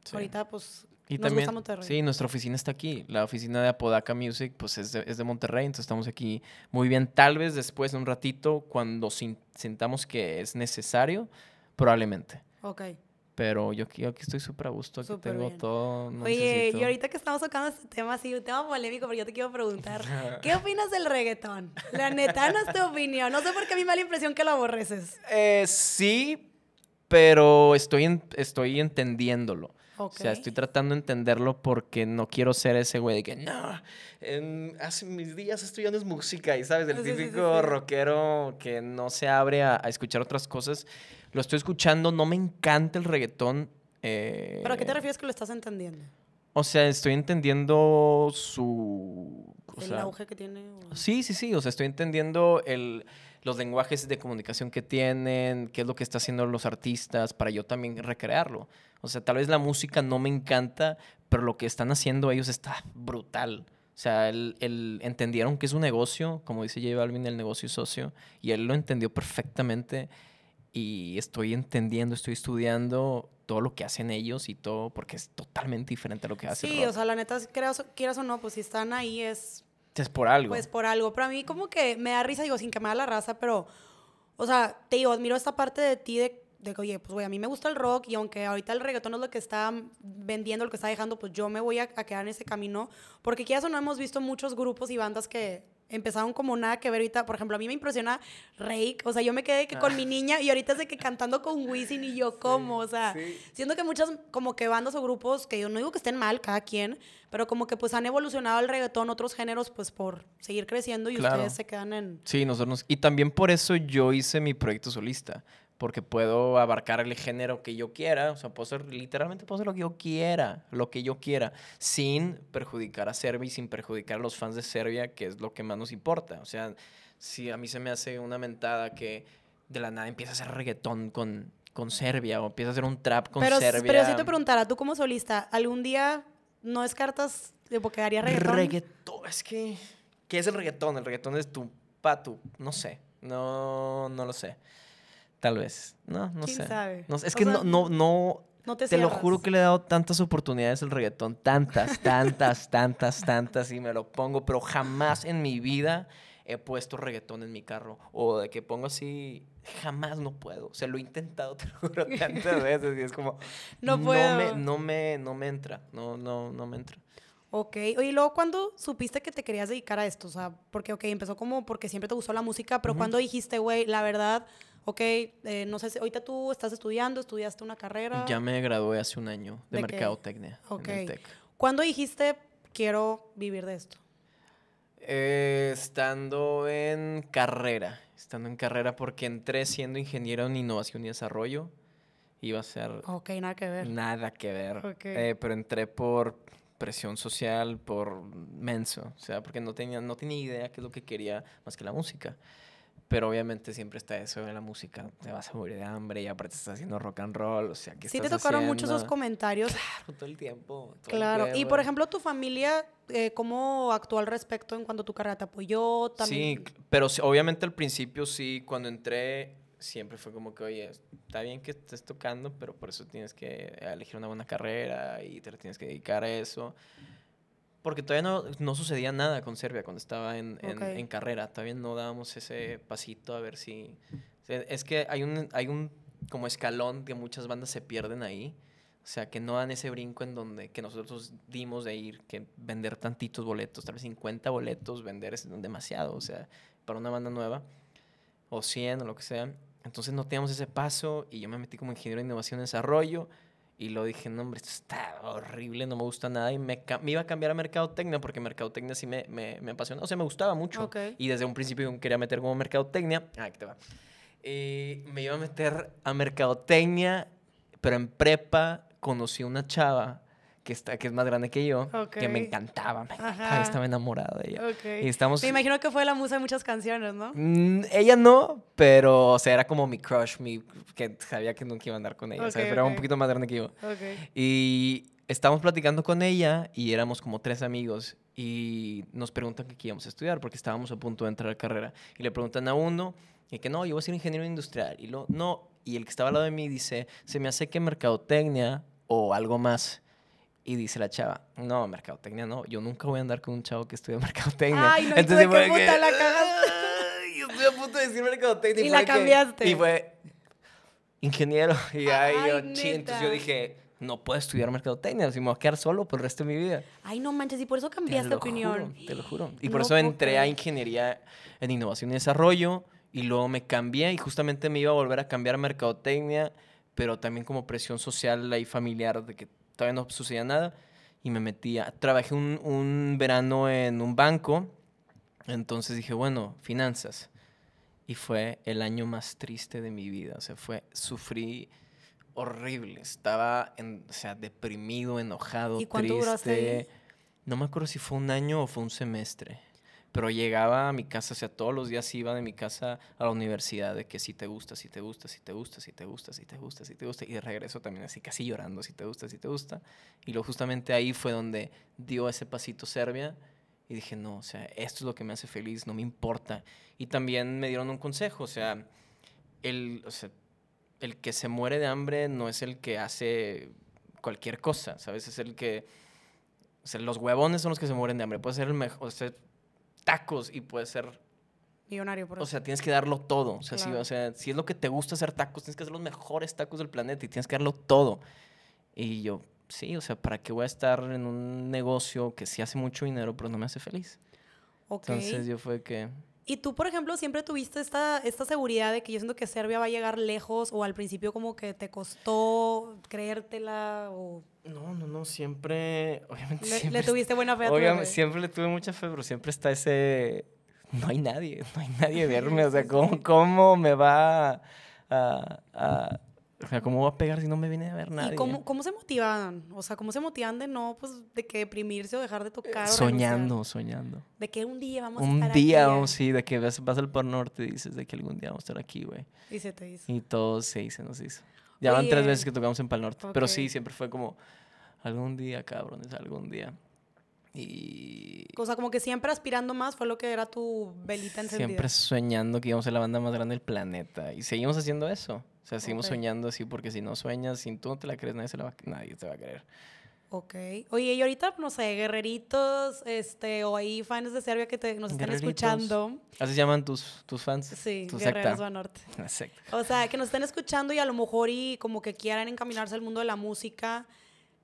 Sí. ahorita pues Y nos también, gusta Monterrey. sí, nuestra oficina está aquí. La oficina de Apodaca Music, pues es de, es de Monterrey, entonces estamos aquí muy bien. Tal vez después, en un ratito, cuando sin- sintamos que es necesario, probablemente. Ok. Pero yo aquí, aquí estoy súper a gusto, aquí Súper tengo bien. todo. no Oye, necesito- y ahorita que estamos tocando este tema, así, un tema polémico, pero yo te quiero preguntar, ¿qué opinas del reggaetón? La neta, no es tu opinión. No sé por qué a mí me da la impresión que lo aborreces. Eh, sí, pero estoy, en- estoy entendiéndolo. O sea, estoy tratando de entenderlo porque no quiero ser ese güey de que no, en- hace mis días estudiando es música y sabes, el Sí, típico sí. rockero que no se abre a, a escuchar otras cosas. Lo estoy escuchando, no me encanta el reggaetón. eh, ¿Pero a qué te refieres que lo estás entendiendo? O sea, estoy entendiendo su... o ¿El sea, auge que tiene? o- Sí, sí, sí. O sea, estoy entendiendo el, los lenguajes de comunicación que tienen, qué es lo que están haciendo los artistas para yo también recrearlo. O sea, tal vez la música no me encanta, pero lo que están haciendo ellos está brutal. O sea, el, el- entendieron que es un negocio, como dice J Balvin, el negocio socio, y él lo entendió perfectamente. Y estoy entendiendo, estoy estudiando todo lo que hacen ellos y todo, porque es totalmente diferente a lo que hace el Sí, o sea, la neta, quieras, quieras o no, pues si están ahí es... Es por algo. Pues por algo. Pero a mí como que me da risa, digo, sin que me da la raza, pero, o sea, te digo, admiro esta parte de ti de, de que, oye, pues güey, a mí me gusta el rock y aunque ahorita el reggaetón es lo que está vendiendo, lo que está dejando, pues yo me voy a, a quedar en ese camino. Porque quizás o no hemos visto muchos grupos y bandas que empezaron como nada que ver ahorita. Por ejemplo, a mí me impresiona Rake. O sea, yo me quedé que con mi niña y ahorita es de que cantando con Wisin y yo como. O sea, sí. siento que muchas como que bandas o grupos, que yo no digo que estén mal, cada quien, pero como que pues han evolucionado el reggaetón, otros géneros, pues por seguir creciendo y Claro. ustedes se quedan en... Sí, nosotros. Y también por eso yo hice mi proyecto solista. Porque puedo abarcar el género que yo quiera. O sea, puedo hacer, literalmente puedo hacer lo que yo quiera. Lo que yo quiera. Sin perjudicar a Serbia y sin perjudicar a los fans de Serbia, que es lo que más nos importa. O sea, si a mí se me hace una mentada que de la nada empieza a hacer reggaetón con, con Serbia o empieza a hacer un trap con pero, Serbia. pero sí te preguntara, tú como solista, ¿algún día no descartas de porque haría reggaetón? Reggaetón, es que. ¿Qué es el reggaetón? El reggaetón es tu patu. No sé. No, no lo sé. Tal vez. No, no ¿Quién sé. sabe? No Es O que sea, no, no, no. No te Te lo juro que le he dado tantas oportunidades al reggaetón. Tantas, tantas, tantas, tantas. Y me lo pongo. Pero jamás en mi vida he puesto reggaetón en mi carro. O de que pongo así. Jamás no puedo. O sea, lo he intentado, te lo juro, tantas veces. Y es como. No No puedo. me, no me, no me entra. No, no, no me entra. Ok, oye, y luego cuando supiste que te querías dedicar a esto? O sea, porque, ok, empezó como porque siempre te gustó la música, pero cuando dijiste, güey, la verdad, ok, eh, no sé si ahorita tú estás estudiando, estudiaste una carrera. Ya me gradué hace un año de, ¿De mercadotecnia Ok. en el TEC. ¿Cuándo dijiste, quiero vivir de esto? Eh, estando en carrera, estando en carrera porque entré siendo ingeniero en innovación y desarrollo. Iba a ser Ok, nada que ver. nada que ver. Ok. Eh, pero entré por presión social, por menso. O sea, porque no tenía, no tenía idea qué es lo que quería más que la música. Pero obviamente siempre está eso de la música. Te vas a morir de hambre y aparte estás haciendo rock and roll. O sea, ¿qué Sí te tocaron muchos esos comentarios. Claro, todo el tiempo. todo el Claro. Y por ejemplo, tu familia, eh, ¿cómo actuó al respecto en cuanto tu carrera te apoyó? También... Sí, pero obviamente al principio sí, cuando entré, siempre fue como que, oye, está bien que estés tocando, pero por eso tienes que elegir una buena carrera y te tienes que dedicar a eso. Porque todavía no, no sucedía nada con Serbia cuando estaba en, en- Ok. en carrera. Todavía no dábamos ese pasito a ver si... Es que hay un, hay un como escalón que muchas bandas se pierden ahí. O sea, que no dan ese brinco en donde que nosotros dimos de ir, que vender tantitos boletos, tal vez 50 boletos, vender es demasiado, o sea, para una banda nueva, o 100 o lo que sea. Entonces no teníamos ese paso y yo me metí como ingeniero de innovación y desarrollo y lo dije, no hombre, esto está horrible, no me gusta nada y me, me iba a cambiar a mercadotecnia porque mercadotecnia sí me, me, me apasiona, o sea, me gustaba mucho. Ok. Y desde un principio quería meter como mercadotecnia. Ah, aquí te va. Y me iba a meter a mercadotecnia, pero en prepa conocí una chava que, está, que es más grande que yo, que me encantaba, me encantaba, estaba enamorado de ella. Ok. Y estamos... Me imagino que fue la musa de muchas canciones, ¿no? Mm, ella no, pero, o sea, era como mi crush, mi, que sabía que nunca iba a andar con ella, Ok, ¿sabes? Pero era un poquito más grande que yo. Y estábamos platicando con ella y éramos como tres amigos y nos preguntan que qué íbamos a estudiar porque estábamos a punto de entrar a la carrera. Y le preguntan a uno y que no, yo voy a ser ingeniero industrial. Y lo, no, y el que estaba al lado de mí dice, se me hace que mercadotecnia o algo más. Y dice la chava, no, mercadotecnia no, yo nunca voy a andar con un chavo que estudia mercadotecnia. Ay, no, ¿y tú de qué la cagaste? "Ay, Yo estoy a punto de decir mercadotecnia. Y la que- cambiaste. Y fue ingeniero. Y ahí yo, Ay, "Chin". entonces yo dije, no puedo estudiar mercadotecnia, si me voy a quedar solo por el resto de mi vida. Ay, no manches, y por eso Te cambiaste lo opinión. juro, te lo juro. Y No por eso entré a ingeniería en innovación y desarrollo y luego me cambié y justamente me iba a volver a cambiar a mercadotecnia, pero también como presión social y familiar de que todavía no sucedía nada y me metía. Trabajé un, un verano en un banco, entonces dije, bueno, finanzas. Y fue el año más triste de mi vida, o sea, fue, sufrí horrible, estaba, en, o sea, deprimido, enojado, ¿Y cuánto duraste ahí? triste. No me acuerdo si fue un año o fue un semestre. Pero llegaba a mi casa, o sea, todos los días iba de mi casa a la universidad de que si te gusta, si te gusta, si te gusta, si te gusta, si te gusta, si te gusta. Y de regreso también así casi llorando, si te gusta, si te gusta. Y luego justamente ahí fue donde dio ese pasito Serbia. Y dije, no, o sea, esto es lo que me hace feliz, no me importa. Y también me dieron un consejo, o sea, el, o sea, el que se muere de hambre no es el que hace cualquier cosa, ¿sabes? Es el que... O sea, los huevones son los que se mueren de hambre. Puede ser el mejor, tacos y puedes ser Millonario, por o eso. sea, tienes que darlo todo. O sea, si, o sea, si es lo que te gusta hacer tacos, tienes que hacer los mejores tacos del planeta y tienes que darlo todo. Y yo, sí, o sea, ¿para qué voy a estar en un negocio que sí hace mucho dinero, pero no me hace feliz? Entonces yo fue que... Y tú, por ejemplo, siempre tuviste esta, esta seguridad de que yo siento que Serbia va a llegar lejos o al principio como que te costó creértela o No, no, no, siempre... Obviamente le, siempre... le tuviste buena fe a tu obviamente, siempre le tuve mucha fe, pero siempre está ese... No hay nadie, no hay nadie a verme. O sea, ¿cómo, cómo me va a, a- a- O sea, ¿cómo va a pegar si no me viene a ver nadie? ¿Y cómo, cómo se motivaban? O sea, ¿cómo se motivan de no, pues, de que deprimirse o dejar de tocar? renunciar? Soñando, soñando. De que un día vamos a Un estar día, aquí, vamos, sí, de que vas, vas al Pal Norte y dices de que algún día vamos a estar aquí, güey. Y se te hizo. Y todo se nos hizo. Ya van tres veces que tocamos en Pal Norte. Pero Ok. sí, siempre fue como, algún día, cabrones, algún día. Y O sea, como que siempre aspirando más fue lo que era tu velita encendida. siempre soñando que íbamos a ser la banda más grande del planeta. Y seguimos haciendo eso. O sea, seguimos soñando así porque si no sueñas, si tú no te la crees, nadie, se la va, nadie te va a creer. Ok. Oye, y ahorita, no sé, guerreritos, este, o hay fans de Serbia que te, nos están escuchando. Así se llaman tus, tus fans. Sí, tu Guerreros secta. Banorte. La secta. O sea, que nos estén escuchando y a lo mejor y como que quieran encaminarse al mundo de la música.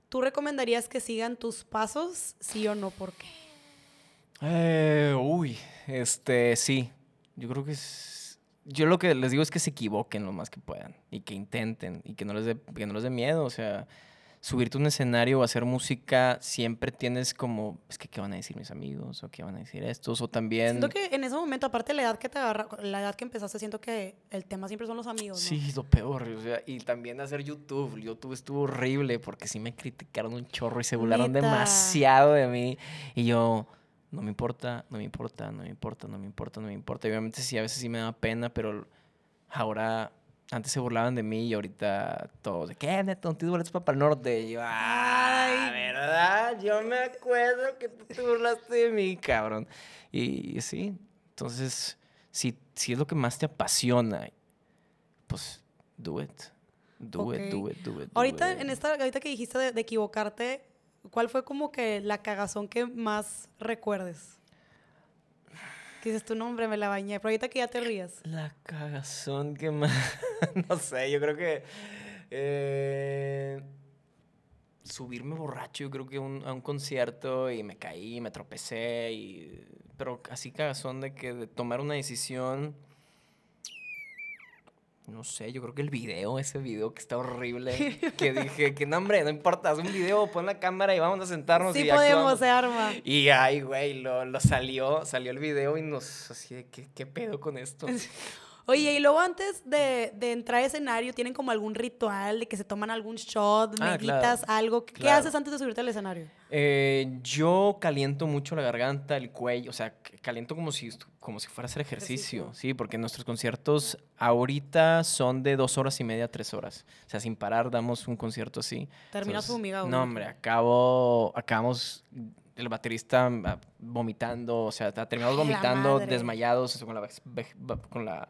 ¿Tú recomendarías que sigan tus pasos? Sí o no, ¿por qué? Eh, uy, este, sí. Yo creo que es... Yo lo que les digo es que se equivoquen lo más que puedan y que intenten y que no les dé, que no les dé miedo. O sea, subirte a un escenario o hacer música siempre tienes como, es que qué van a decir mis amigos o qué van a decir estos o también... Siento que en ese momento, aparte de la edad que te agarra, la edad que empezaste, siento que el tema siempre son los amigos, ¿no? Sí, lo peor. O sea, y también hacer YouTube. YouTube estuvo horrible porque sí me criticaron un chorro y se burlaron demasiado de mí. Y yo, no me importa, no me importa, no me importa, no me importa, no me importa. Y obviamente sí, a veces sí me da pena, pero ahora, antes se burlaban de mí y ahorita todos, de qué, neto, tienes boletos para el norte. Y yo, Ay. ¿verdad? Yo me acuerdo que tú te burlaste de mí, cabrón. Y, sí, entonces, si, si es lo que más te apasiona, pues, do it. Do it, Ok. do it, do it. do Ahorita, it. en esta, ahorita que dijiste de, de equivocarte, ¿cuál fue como que la cagazón que más recuerdes? Que dices tu nombre, me la bañé, pero ahorita que ya te rías. La cagazón que más. no sé, yo creo que. eh, subirme borracho, yo creo que a un concierto y me caí, me tropecé. Y, pero así cagazón de que de tomar una decisión. No sé, yo creo que el video, ese video que está horrible, que dije que no, hombre, no importa, haz un video, pon la cámara y vamos a sentarnos Sí y podemos, actuamos". se arma. Y ay, güey, lo, lo salió, salió el video y nos, así de, ¿qué, qué pedo con esto? Oye, y luego antes de, de entrar a escenario, ¿tienen como algún ritual de que se toman algún shot, Ah, meditas, claro. algo? ¿Qué Claro. haces antes de subirte al escenario? Eh, yo caliento mucho la garganta, el cuello, o sea, caliento como si, como si fuera a hacer ejercicio, Ejercicio. sí, porque nuestros conciertos ahorita son de dos horas y media, tres horas. O sea, sin parar damos un concierto así. Terminas fumigado. ¿no? hombre, acabo, acabamos el baterista ah, vomitando, o sea, la vomitando, desmayados, o sea, con la, con la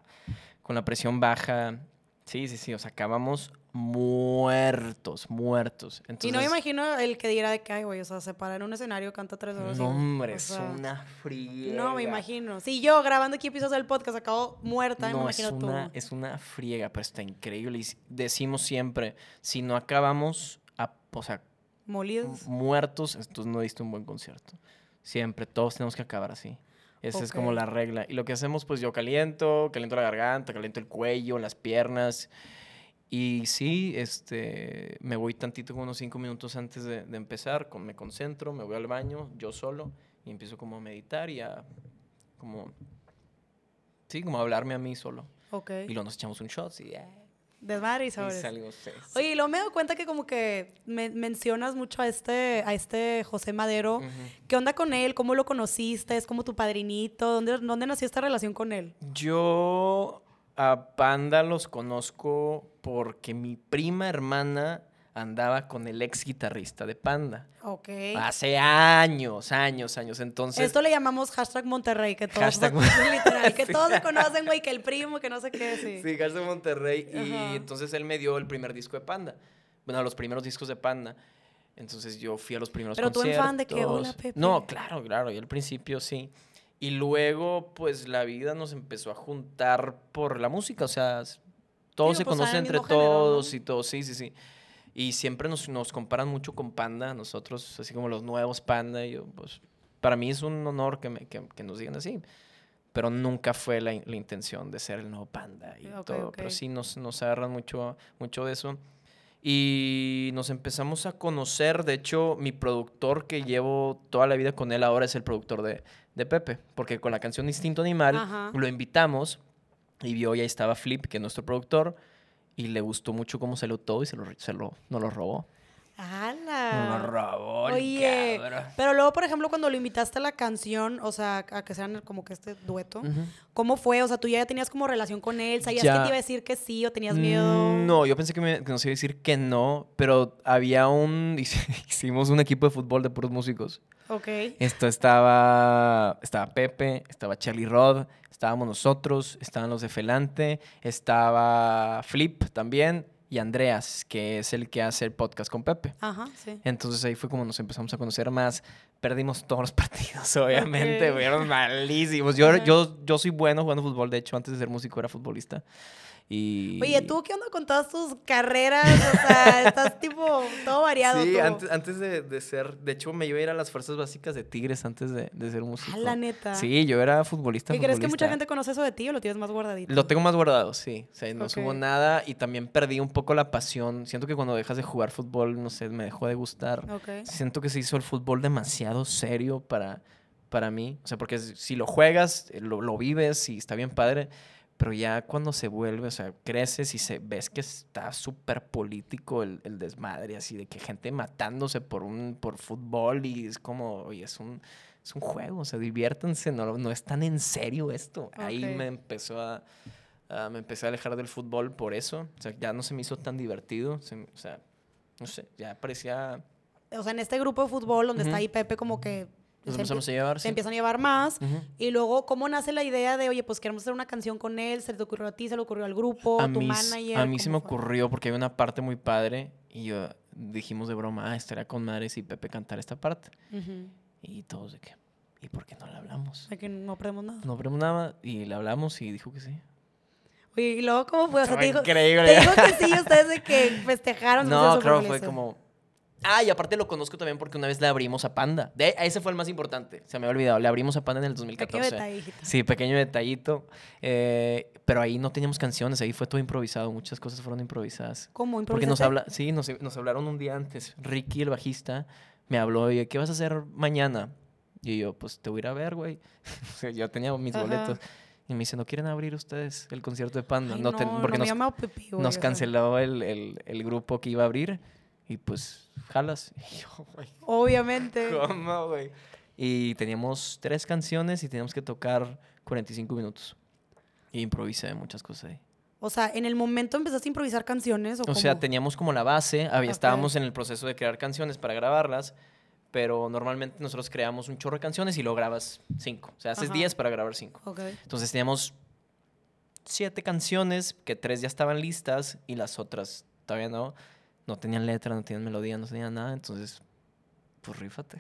con la presión baja. Sí, sí, sí, o sea, acabamos muertos, muertos. Entonces, y no me imagino el que dirá de que, ay, güey, o sea, se para en un escenario, canta tres horas. no, hombre, o es una friega. No, me imagino. Si yo grabando aquí episodios del podcast acabo muerta, me No, es imagino una, tú. es una friega, pero está increíble. Y decimos siempre, si no acabamos, a- o sea, Molidos. muertos, entonces no diste un buen concierto. Siempre, todos tenemos que acabar así. Esa es como la regla. Y lo que hacemos, pues yo caliento, caliento la garganta, caliento el cuello, las piernas. Y sí, este, me voy tantito, como unos cinco minutos antes de, de empezar, con- me concentro, me voy al baño, yo solo, y empiezo como a meditar y a, como, sí, como a hablarme a mí solo. Ok. Y luego nos echamos un shot y, ya, Desmadre y y sabores. sí, sí. Oye, y luego me doy cuenta que como que me- mencionas mucho a este, a este José Madero. ¿Qué onda con él? ¿Cómo lo conociste? ¿Es como tu padrinito? ¿Dónde, dónde nació esta relación con él? Yo a Panda los conozco porque mi prima hermana andaba con el ex guitarrista de Panda. Ok. Hace años, años, años. Entonces, Esto le llamamos hashtag Monterrey, que todos, Hashtag literal, que Sí. todos se conocen, güey, que el primo, que no sé qué, sí. sí, Garza Monterrey. Ajá. Y entonces él me dio el primer disco de Panda. Bueno, los primeros discos de Panda. Entonces yo fui a los primeros Pero tú en fan de que, conciertos. "Hola, Pepe". No, claro, claro. Y al principio sí. Y luego, pues la vida nos empezó a juntar por la música, o sea, todos se pues, conocen entre mismo género, ¿no? todos y todo, sí, sí, sí. Y siempre nos, nos comparan mucho con Panda, nosotros, así como los nuevos Panda. Y yo, pues, para mí es un honor que, me- que, que nos digan así. Pero nunca fue la, la intención de ser el nuevo Panda y Ok, todo. ok. Pero sí nos, nos agarran mucho, mucho de eso. Y nos empezamos a conocer. De hecho, mi productor que llevo toda la vida con él ahora es el productor de, de Pepe. Porque con la canción Instinto Animal Ajá. lo invitamos y vio, ya estaba Flip, que es nuestro productor. Y le gustó mucho cómo salió todo y se lo, se lo, nos lo robó. ¡Hala! Robó el Oye, cabrón. pero luego, por ejemplo, cuando lo invitaste a la canción, o sea, a que sean como que este dueto. ¿cómo fue? O sea, tú ya tenías como relación con él, ¿sabías Ya. que te iba a decir que sí o tenías miedo? Mm, No, yo pensé que, me, que nos iba a decir que no, pero había un... Hicimos un equipo de fútbol de puros músicos. Ok. Esto estaba, estaba Pepe, estaba Charlie Rod, estábamos nosotros, estaban los de Felante, estaba Flip también y Andreas, que es el que hace el podcast con Pepe. Ajá, sí. Entonces ahí fue como nos empezamos a conocer más. Perdimos todos los partidos, obviamente, fueron malísimos. Yo, yo, yo soy bueno jugando fútbol, de hecho, antes de ser músico era futbolista. Y... Oye, ¿tú qué onda con todas tus carreras? O sea, estás tipo todo variado. Sí, tú. antes, antes de, de ser... De hecho, me iba a ir a las fuerzas básicas de Tigres antes de, de ser músico. Ah, la neta. Sí, yo era futbolista. ¿Y crees que mucha gente conoce eso de ti o lo tienes más guardadito? Lo tengo más guardado, sí. O sea, no subo Ok. nada y también perdí un poco la pasión. Siento que cuando dejas de jugar fútbol, no sé, me dejó de gustar. Ok. Siento que se hizo el fútbol demasiado serio para, para mí. O sea, porque si si lo juegas, eh, lo, lo vives y está bien padre. Pero ya cuando se vuelve, o sea, creces y se, ves que está súper político el, el desmadre, así de que gente matándose por un por fútbol y es como, oye, es un, es un juego, o sea, diviértanse, no, no es tan en serio esto. Ahí Ok. me empezó a, a- me empecé a alejar del fútbol por eso. O sea, ya no se me hizo tan divertido. se o sea, no sé, ya parecía... O sea, en este grupo de fútbol donde está Ujú. ahí Pepe, como que Nos empezamos a llevar. se sí. empiezan a llevar más. Ujú. Y luego, ¿cómo nace la idea de, oye, pues queremos hacer una canción con él? ¿Se te ocurrió a ti? ¿Se le ocurrió al grupo? a ¿Tu mí, manager? a mí se me ¿Cómo fue? ocurrió porque hay una parte muy padre y yo dijimos de broma, ah, estaría con madres y Pepe cantar esta parte. Ujú. Y todos de que, ¿y por qué no le hablamos? De que no perdemos nada. No pero nada y le hablamos y dijo que sí. Oye, ¿y luego cómo fue? O sea, te dijo, Increíble. te dijo que sí, ustedes de que festejaron. No, que fue como... Ah, y aparte lo conozco también porque una vez le abrimos a Panda. De, ese fue el más importante. Se me había olvidado. Le abrimos a Panda en el Pequeño 2014. detallito. Sí, pequeño detallito. Eh, pero ahí no teníamos canciones, ahí fue todo improvisado. Muchas cosas fueron improvisadas. ¿Cómo? Porque nos ¿Improvisaste? habla, sí, nos, nos hablaron un día antes. Ricky, el bajista, me habló y ¿qué vas a hacer mañana? Y yo, pues te voy a ir a ver, güey. Yo tenía mis Ajá. boletos. Y me dice, ¿no quieren abrir ustedes el concierto de Panda? Ay, no, te- porque me nos, güey, nos canceló el, el- el grupo que iba a abrir. Y pues, jalas. Y yo, güey, Obviamente. ¿cómo, güey? Y teníamos tres canciones y teníamos que tocar 45 minutos. Y improvisé muchas cosas ahí. O sea, ¿en el momento empezaste a improvisar canciones o, O sea, teníamos como la base, había, Ok. estábamos en el proceso de crear canciones para grabarlas, pero normalmente nosotros creamos un chorro de canciones y lo grabas cinco. O sea, haces Ajá. 10 para grabar cinco. Ok. Entonces teníamos siete canciones, que tres ya estaban listas y las otras todavía no. No tenían letra, no tenían melodía, no tenían nada. Entonces, pues rífate.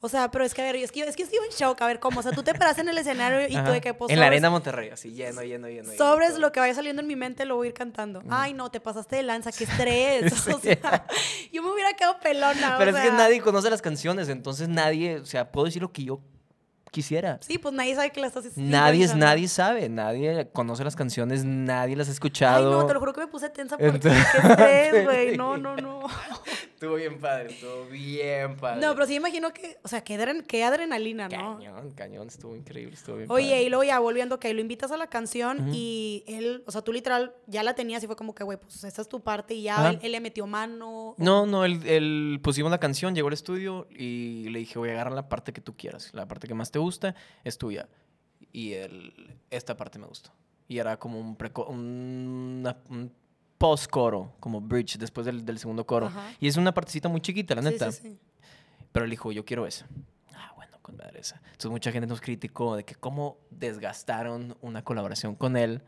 O sea, pero es que, a ver, es que, es que estoy en shock. A ver, ¿cómo? O sea, tú te paras en el escenario y tú Ajá. de que, pues, en la Arena Monterrey, así lleno, lleno, lleno. lleno, Sobres todo. lo que vaya saliendo en mi mente lo voy a ir cantando. Ay, no, te pasaste de lanza, qué estrés. O Sí. sea, yo me hubiera quedado pelona. o Pero es que sea, nadie conoce las canciones, entonces nadie, o sea, puedo decir lo que yo quisiera. Sí, pues nadie sabe que la estás Nadie, es, nadie sabe, nadie conoce las canciones, nadie las ha Ay, escuchado. no, te lo juro que me puse tensa porque Entonces- qué estrés, güey. No, no, no. Estuvo bien padre, estuvo bien padre. No, pero sí imagino que, o sea, qué, adren- qué adrenalina, ¿no? Cañón, cañón, estuvo increíble, estuvo bien Oye, padre. y luego ya volviendo, que lo invitas a la canción Ujú. y él, o sea, tú literal ya la tenías y fue como que, güey, pues esta es tu parte y ya él, él le metió mano. No, no, él, él- pusimos la canción, llegó al estudio y le dije, voy a agarrar la parte que tú quieras, la parte que más te gusta es tuya. Y él, esta parte me gustó. Y era como un, preco- una- un post-coro, como bridge después del, del segundo coro. Ajá. Y es una partecita muy chiquita, la Sí, neta. sí, sí. Pero él dijo, yo quiero esa. Ah, bueno, con madre esa. Entonces mucha gente nos criticó de que cómo desgastaron una colaboración con él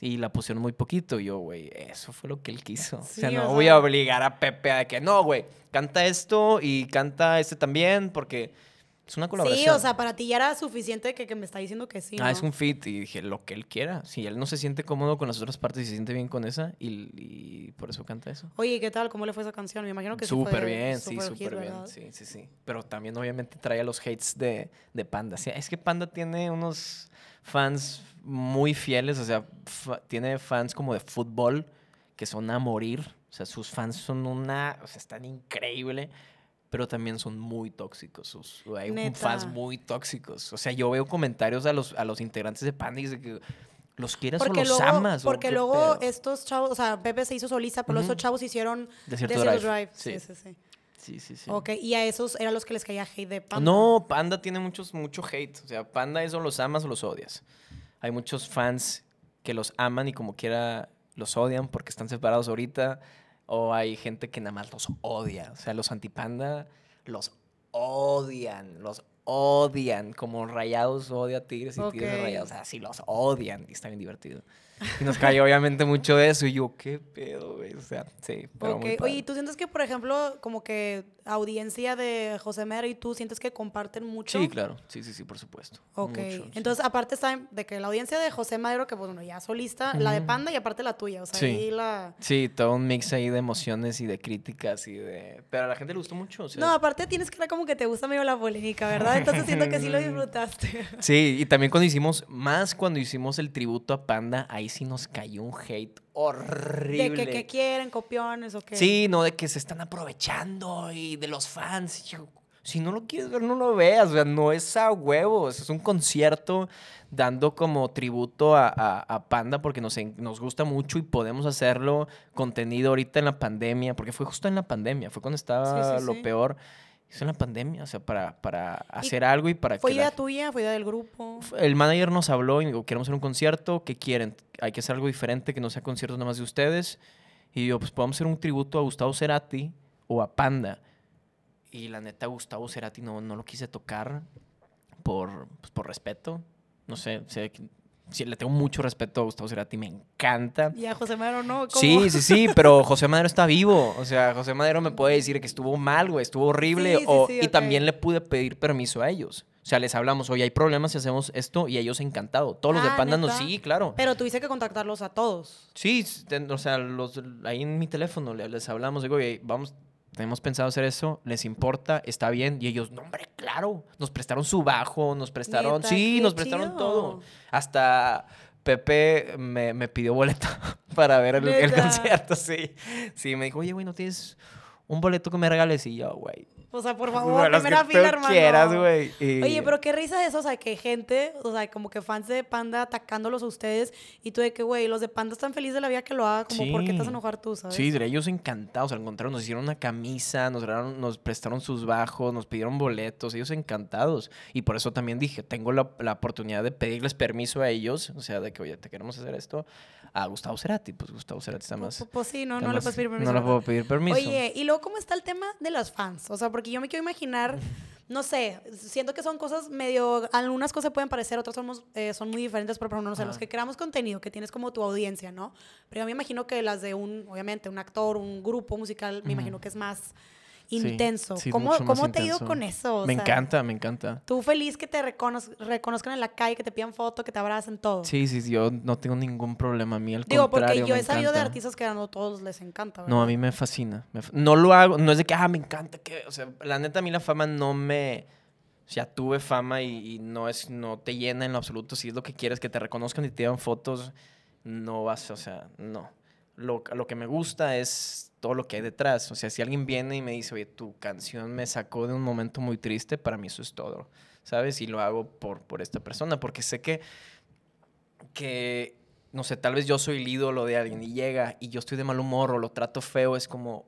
y la pusieron muy poquito. Y yo, güey, eso fue lo que él quiso. Sí, o sea, no o voy sea- a obligar a Pepe a que, no, güey, canta esto y canta este también porque Es una colaboración. Sí, o sea, para ti ya era suficiente que, que me está diciendo que sí. Ah, ¿no? es un fit y dije lo que él quiera. Si él no se siente cómodo con las otras partes y se siente bien con esa y, y por eso canta eso. Oye, ¿y ¿qué tal? ¿Cómo le fue esa canción? Me imagino que Súper bien, sí, súper bien. Sí, sí, sí. Pero también obviamente trae a los hates de, de Panda. Sí, es que Panda tiene unos fans muy fieles, o sea, fa- tiene fans como de fútbol que son a morir. O sea, sus fans son una, o sea, están increíble, pero también son muy tóxicos. Hay un Neta. fans muy tóxicos. O sea, yo veo comentarios a los, a los integrantes de Panda y dice que los quieres Porque o los luego, amas. porque luego pedo. estos chavos, o sea, Pepe se hizo solista, pero Ujú. estos chavos hicieron Desierto Desert Drive. Drive. Sí, Sí. sí, sí. Sí, sí, sí. Ok, y a esos eran los que les caía hate de Panda. No, Panda tiene muchos, mucho hate. O sea, Panda eso los amas o los odias. Hay muchos fans que los aman y como quiera los odian porque están separados ahorita. O hay gente que nada más los odia. O sea, los antipanda los odian. Los odian. Como rayados odia a tigres y tigres a Ok. rayados. Así los odian. Y está bien divertido. Y nos cayó obviamente mucho de eso. Y yo, ¿qué pedo, güey? O sea, sí. Pero Ok, muy Oye, padre. ¿y tú sientes que, por ejemplo, como que audiencia de José Mera y tú sientes que comparten mucho? Sí, claro. Sí, sí, sí, por supuesto. Ok, Mucho, sí. entonces aparte está de que la audiencia de José Madero, que bueno, ya solista, la de. Panda y aparte la tuya, o sea, Sí. ahí la... Sí, todo un mix ahí de emociones y de críticas y de... Pero a la gente le gustó mucho. o sea, No, aparte tienes cara como que te gusta medio la polémica, ¿verdad? Entonces siento que sí lo disfrutaste. Sí, y también cuando hicimos, más cuando hicimos el tributo a Panda, ahí sí nos cayó un hate horrible. De que, que quieren, copiones o qué. Sí, no, de que se están aprovechando y de los fans. Yo, si no lo quieres ver, no lo veas. O sea, no es a huevos. Es un concierto dando como tributo a, a- a Panda porque nos, nos gusta mucho y podemos hacerlo contenido ahorita en la pandemia. Porque fue justo en la pandemia, fue cuando estaba sí, lo sí. peor. Hizo en la pandemia, o sea, para, para hacer algo y para ¿Fue que la idea tuya? ¿Fue idea del grupo? el manager nos habló y me dijo, queremos hacer un concierto, ¿qué quieren? Hay que hacer algo diferente, que no sea conciertos nada más de ustedes. Y yo, pues podemos hacer un tributo a Gustavo Cerati o a Panda. Y la neta, Gustavo Cerati no, no lo quise tocar por, pues, por respeto. No sé, sé que- sí, le tengo mucho respeto a Gustavo Cerati, me encanta. Y a José Madero no. ¿cómo? Sí, sí, sí, pero José Madero está vivo. O sea, José Madero me puede decir que estuvo mal, güey, estuvo horrible. Sí, sí, o, sí, y también le pude pedir permiso a ellos. O sea, les hablamos, oye, hay problemas si hacemos esto, y ellos encantado. Todos los de Ah, Panda nos, sí, claro. Pero tuviste que contactarlos a todos. Sí, ten- o sea, los, ahí en mi teléfono le- les hablamos, digo, oye, vamos, tenemos pensado hacer eso, ¿les importa? ¿Está bien? Y ellos, no, hombre, claro. Nos prestaron su bajo, nos prestaron, Neta, sí, nos prestaron todo. Hasta Pepe me, me pidió boleto para ver el, el concierto, sí. Sí, me dijo, oye, güey, ¿no tienes un boleto que me regales? Y yo, güey. O sea, por "Güey, favor, que primera fila, hermano. quieras, güey. Y- Oye, pero qué risa eso, o sea, que gente, o sea, como que fans de Panda atacándolos a ustedes y tú de que, güey, los de Panda están felices de la vida que lo haga, como, ¿por qué te vas a Sí. enojar tú, sabes? Sí, ellos encantados. Al contrario, nos hicieron una camisa, nos, regalaron- nos prestaron sus bajos, nos pidieron boletos, ellos encantados. Y por eso también dije, tengo la, la oportunidad de pedirles permiso a ellos, o sea, de que, oye, te queremos hacer esto, a Gustavo Cerati. Pues Gustavo Cerati está más... Pues, pues sí, no, no le puedes pedir permiso. No le puedo pedir permiso. Oye, y luego, ¿cómo está el tema de las fans? O sea, porque yo me quiero imaginar, no sé, siento que son cosas medio, algunas cosas pueden parecer, otras somos, eh, son muy diferentes, pero por ejemplo, no sé, los que creamos contenido, que tienes como tu audiencia, ¿no? Pero yo me imagino que las de un, obviamente, un actor, un grupo musical, me imagino que es más intenso. sí, ¿Cómo, mucho más cómo te ha ido con eso? O me sea, encanta, me encanta. Tú feliz que te reconoz- reconozcan en la calle, que te pidan foto, que te abracen todo. Sí, sí, sí, yo no tengo ningún problema. A mí al Digo, porque yo me he sabido de artistas que a no todos les encanta. No, a mí me fascina. me fa- no lo hago, no es de que, ah, me encanta que, o sea, la neta a mí la fama no me, o sea, tuve fama y, y no es, no te llena en lo absoluto. Si es lo que quieres, que te reconozcan y te dan fotos, no vas, o sea, no. Lo, lo que me gusta es todo lo que hay detrás. O sea, si alguien viene y me dice, oye, tu canción me sacó de un momento muy triste, para mí eso es todo, ¿sabes? Y lo hago por, por esta persona, porque sé que, que, no sé, tal vez yo soy el ídolo de alguien y llega y yo estoy de mal humor o lo trato feo, es como,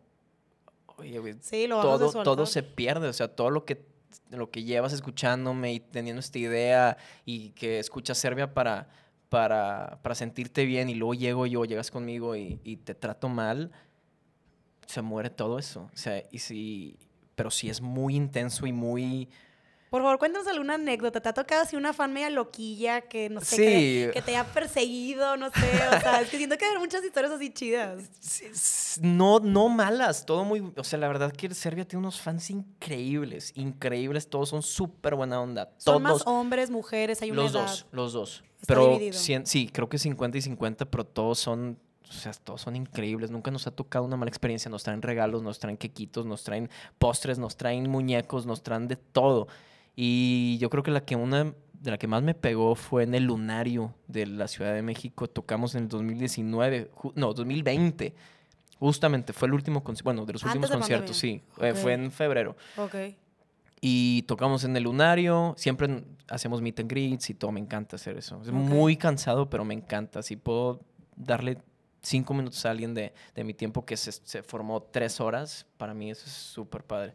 oye, güey, Sí, todo, todo se pierde, o sea, todo lo que, lo que llevas escuchándome y teniendo esta idea y que escuchas Serbia para, para, para sentirte bien y luego llego yo, llegas conmigo y, y te trato mal, se muere todo eso. O sea, y si, pero si es muy intenso y muy, Por favor, cuéntanos alguna anécdota. ¿Te ha tocado así una fan media loquilla que, no sé, Sí. que, que te haya perseguido, no sé? O sea, es que siento que hay muchas historias así chidas. No, no malas, todo muy... O sea, la verdad que Serbia tiene unos fans increíbles, increíbles, todos son súper buena onda. Son Todos, más hombres, mujeres, hay una los edad. dos, los dos. Está pero cien- sí, creo que 50 y 50, pero todos son... O sea, todos son increíbles. Nunca nos ha tocado una mala experiencia. Nos traen regalos, nos traen quequitos, nos traen postres, nos traen muñecos, nos traen de todo. Y yo creo que la que una de la que más me pegó fue en el Lunario de la Ciudad de México. Tocamos en el 2019, ju- no, 2020. Justamente, fue el último concierto, bueno, de los Antes últimos de conciertos, sí. eh, Fue en febrero. Ok. Y tocamos en el Lunario, siempre hacemos meet and greets y todo, me encanta hacer eso. Es Ok. muy cansado, pero me encanta. Si puedo darle cinco minutos a alguien de, de mi tiempo que se, se formó tres horas, para mí eso es súper padre.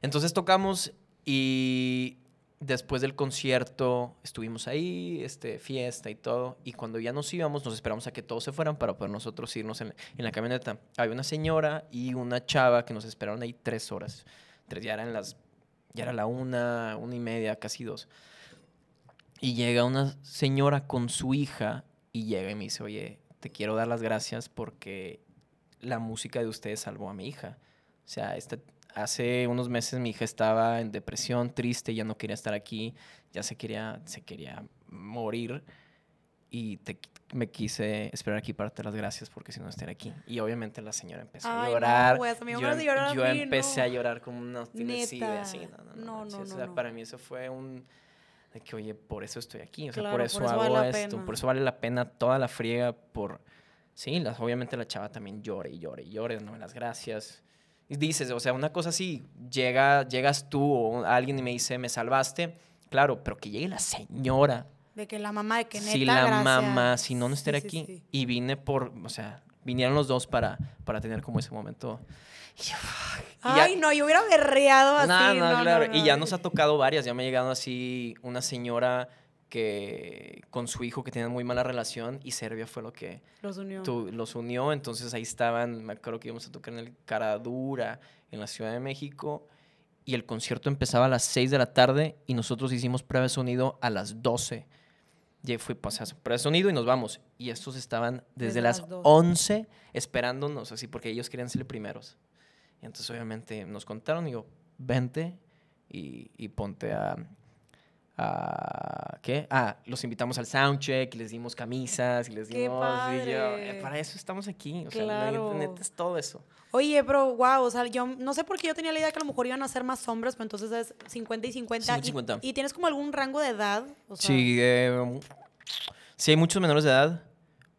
Entonces tocamos y después del concierto estuvimos ahí, este, fiesta y todo. Y cuando ya nos íbamos, nos esperamos a que todos se fueran para poder nosotros irnos en, la camioneta. Había una señora y una chava que nos esperaron ahí tres horas. Tres, ya eran las, ya era la una, una y media, casi dos. Y llega una señora con su hija y llega y me dice, oye, te quiero dar las gracias porque la música de ustedes salvó a mi hija. O sea, este, hace unos meses mi hija estaba en depresión, triste, ya no quería estar aquí, ya se quería, se quería morir. Y te- me quise esperar aquí para darte las gracias porque si no estaría aquí. Y obviamente la señora empezó Ay, a no, llorar. güey, hasta me yo, em- llorar a yo mí, empecé no. a llorar como no tienes idea. Neta. Sí, no, no, no. No, o sea. Para mí eso fue un... De que, oye, por eso estoy aquí. O sea, Claro, por eso por eso hago vale esto. Por eso vale la pena toda la friega por... Sí, las, obviamente la chava también llore y llore y llore, no las gracias. Dices, o sea, una cosa así, llega, llegas tú o alguien y me dice, me salvaste. Claro, pero que llegue la señora. De que la mamá, de que neta, si la gracias. mamá, si no, no estaría sí, aquí. sí. Y vine por, o sea, vinieron los dos para, para tener como ese momento. Y ya- Ay, no, yo hubiera berreado así. no, No, no, claro. no, Y ya no. nos ha tocado varias. Ya me ha llegado así una señora que con su hijo que tenían muy mala relación y Serbia fue lo que Los unió. tu- los unió. Entonces ahí estaban, me acuerdo que íbamos a tocar en el Caradura, en la Ciudad de México. Y el concierto empezaba a las 6 de la tarde y nosotros hicimos prueba de sonido a las 12. Ya fue pues, a prueba de sonido y nos vamos. Y estos estaban desde, Desde las, las 12. 11 esperándonos así porque ellos querían ser primeros. Y entonces obviamente nos contaron y yo, vente y, y ponte a, a- ¿Qué? Ah, los invitamos al soundcheck y les dimos camisas y les ¡Qué dimos... y yo, padre! "Eh, para eso estamos aquí. O sea, Claro. neta, neta es todo eso. Oye, pero wow, o sea, yo no sé por qué yo tenía la idea que a lo mejor iban a ser más hombres, pero entonces es 50 y 50. 50 y ¿Y- 50. ¿Y, tienes como algún rango de edad? O sea, Sí, eh, sí hay muchos menores de edad,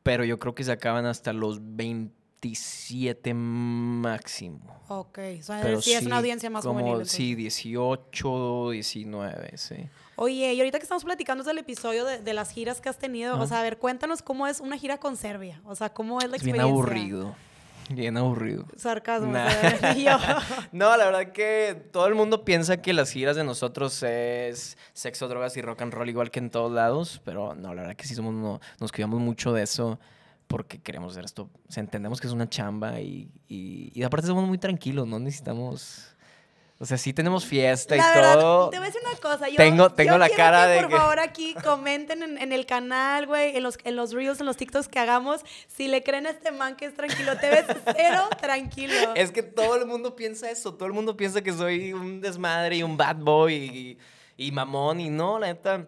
pero yo creo que se acaban hasta los 27 máximo. Ok, o sea, Pero sí, es una audiencia más como, juvenil. entonces. Sí, 18, 19, sí. Oye, y ahorita que estamos platicando del episodio de, de las giras que has tenido, o sea, a ver, cuéntanos cómo es una gira con Serbia. O sea, cómo es la Es bien experiencia. aburrido. Bien aburrido. Sarcasmo. Nah. No, la verdad que todo el mundo piensa que las giras de nosotros es sexo, drogas y rock and roll igual que en todos lados, pero no, la verdad que sí somos, no- nos cuidamos mucho de eso porque queremos hacer esto. O sea, entendemos que es una chamba y, y, y aparte somos muy tranquilos, no necesitamos... O sea, sí tenemos fiesta y La verdad, todo. te voy a decir una cosa. Yo, Tengo- tengo yo la cara que, de por que- favor, aquí comenten en, en el canal, güey, en los, en los reels, en los TikToks que hagamos, si le creen a este man que es tranquilo. Te ves cero tranquilo. Es que todo el mundo piensa eso, todo el mundo piensa que soy un desmadre y un bad boy y, y mamón y no, la neta,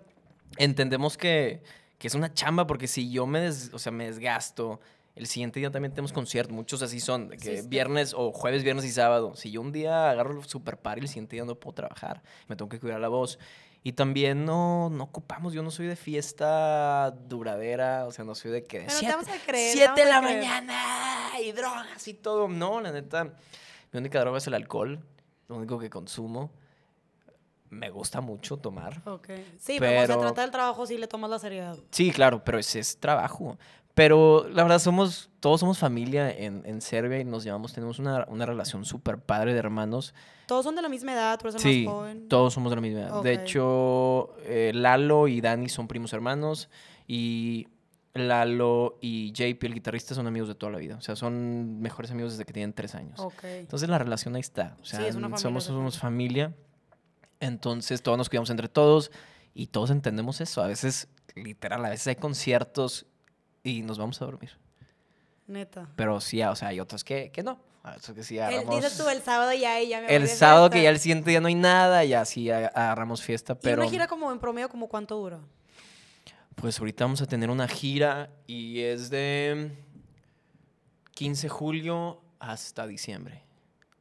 entendemos que, que es una chamba porque si yo me, des- o sea, me desgasto, el siguiente día también tenemos concierto, muchos así son, de que Sí, sí. viernes o jueves, viernes y sábado, si yo un día agarro el super party, el siguiente día no puedo trabajar, me tengo que cuidar la voz. Y también no, no ocupamos, yo no soy de fiesta duradera, o sea, no soy de que Pero te siete- vamos a creer, te siete vamos de la creer. mañana y drogas y todo. No, la neta, mi única droga es el alcohol, lo único que consumo. Me gusta mucho tomar. Ok. Sí, pero, se trata del trabajo, sí le tomas la seriedad. Sí, claro, pero ese es trabajo. Pero la verdad, somos, todos somos familia en, en Serbia y nos llevamos, tenemos una, una relación súper padre de hermanos. Todos son de la misma edad, tú eres Sí, más joven. todos somos de la misma edad. De hecho, eh, Lalo y Dani son primos hermanos y Lalo y JP, el guitarrista, son amigos de toda la vida. O sea, son mejores amigos desde que tienen tres años. Ok. Entonces la relación ahí está. O sea, Sí, somos, somos familia. Entonces todos nos cuidamos entre todos y todos entendemos eso. A veces, literal, a veces hay conciertos y nos vamos a dormir. Neta. Pero sí, o sea, hay otros que, que no. Que sí El, dices tú el sábado ya y ya me el sábado que ya el siguiente día no hay nada, ya sí agarramos fiesta, ¿Y pero... una gira como en promedio, como cuánto dura? Pues ahorita vamos a tener una gira y es de 15 de julio hasta diciembre.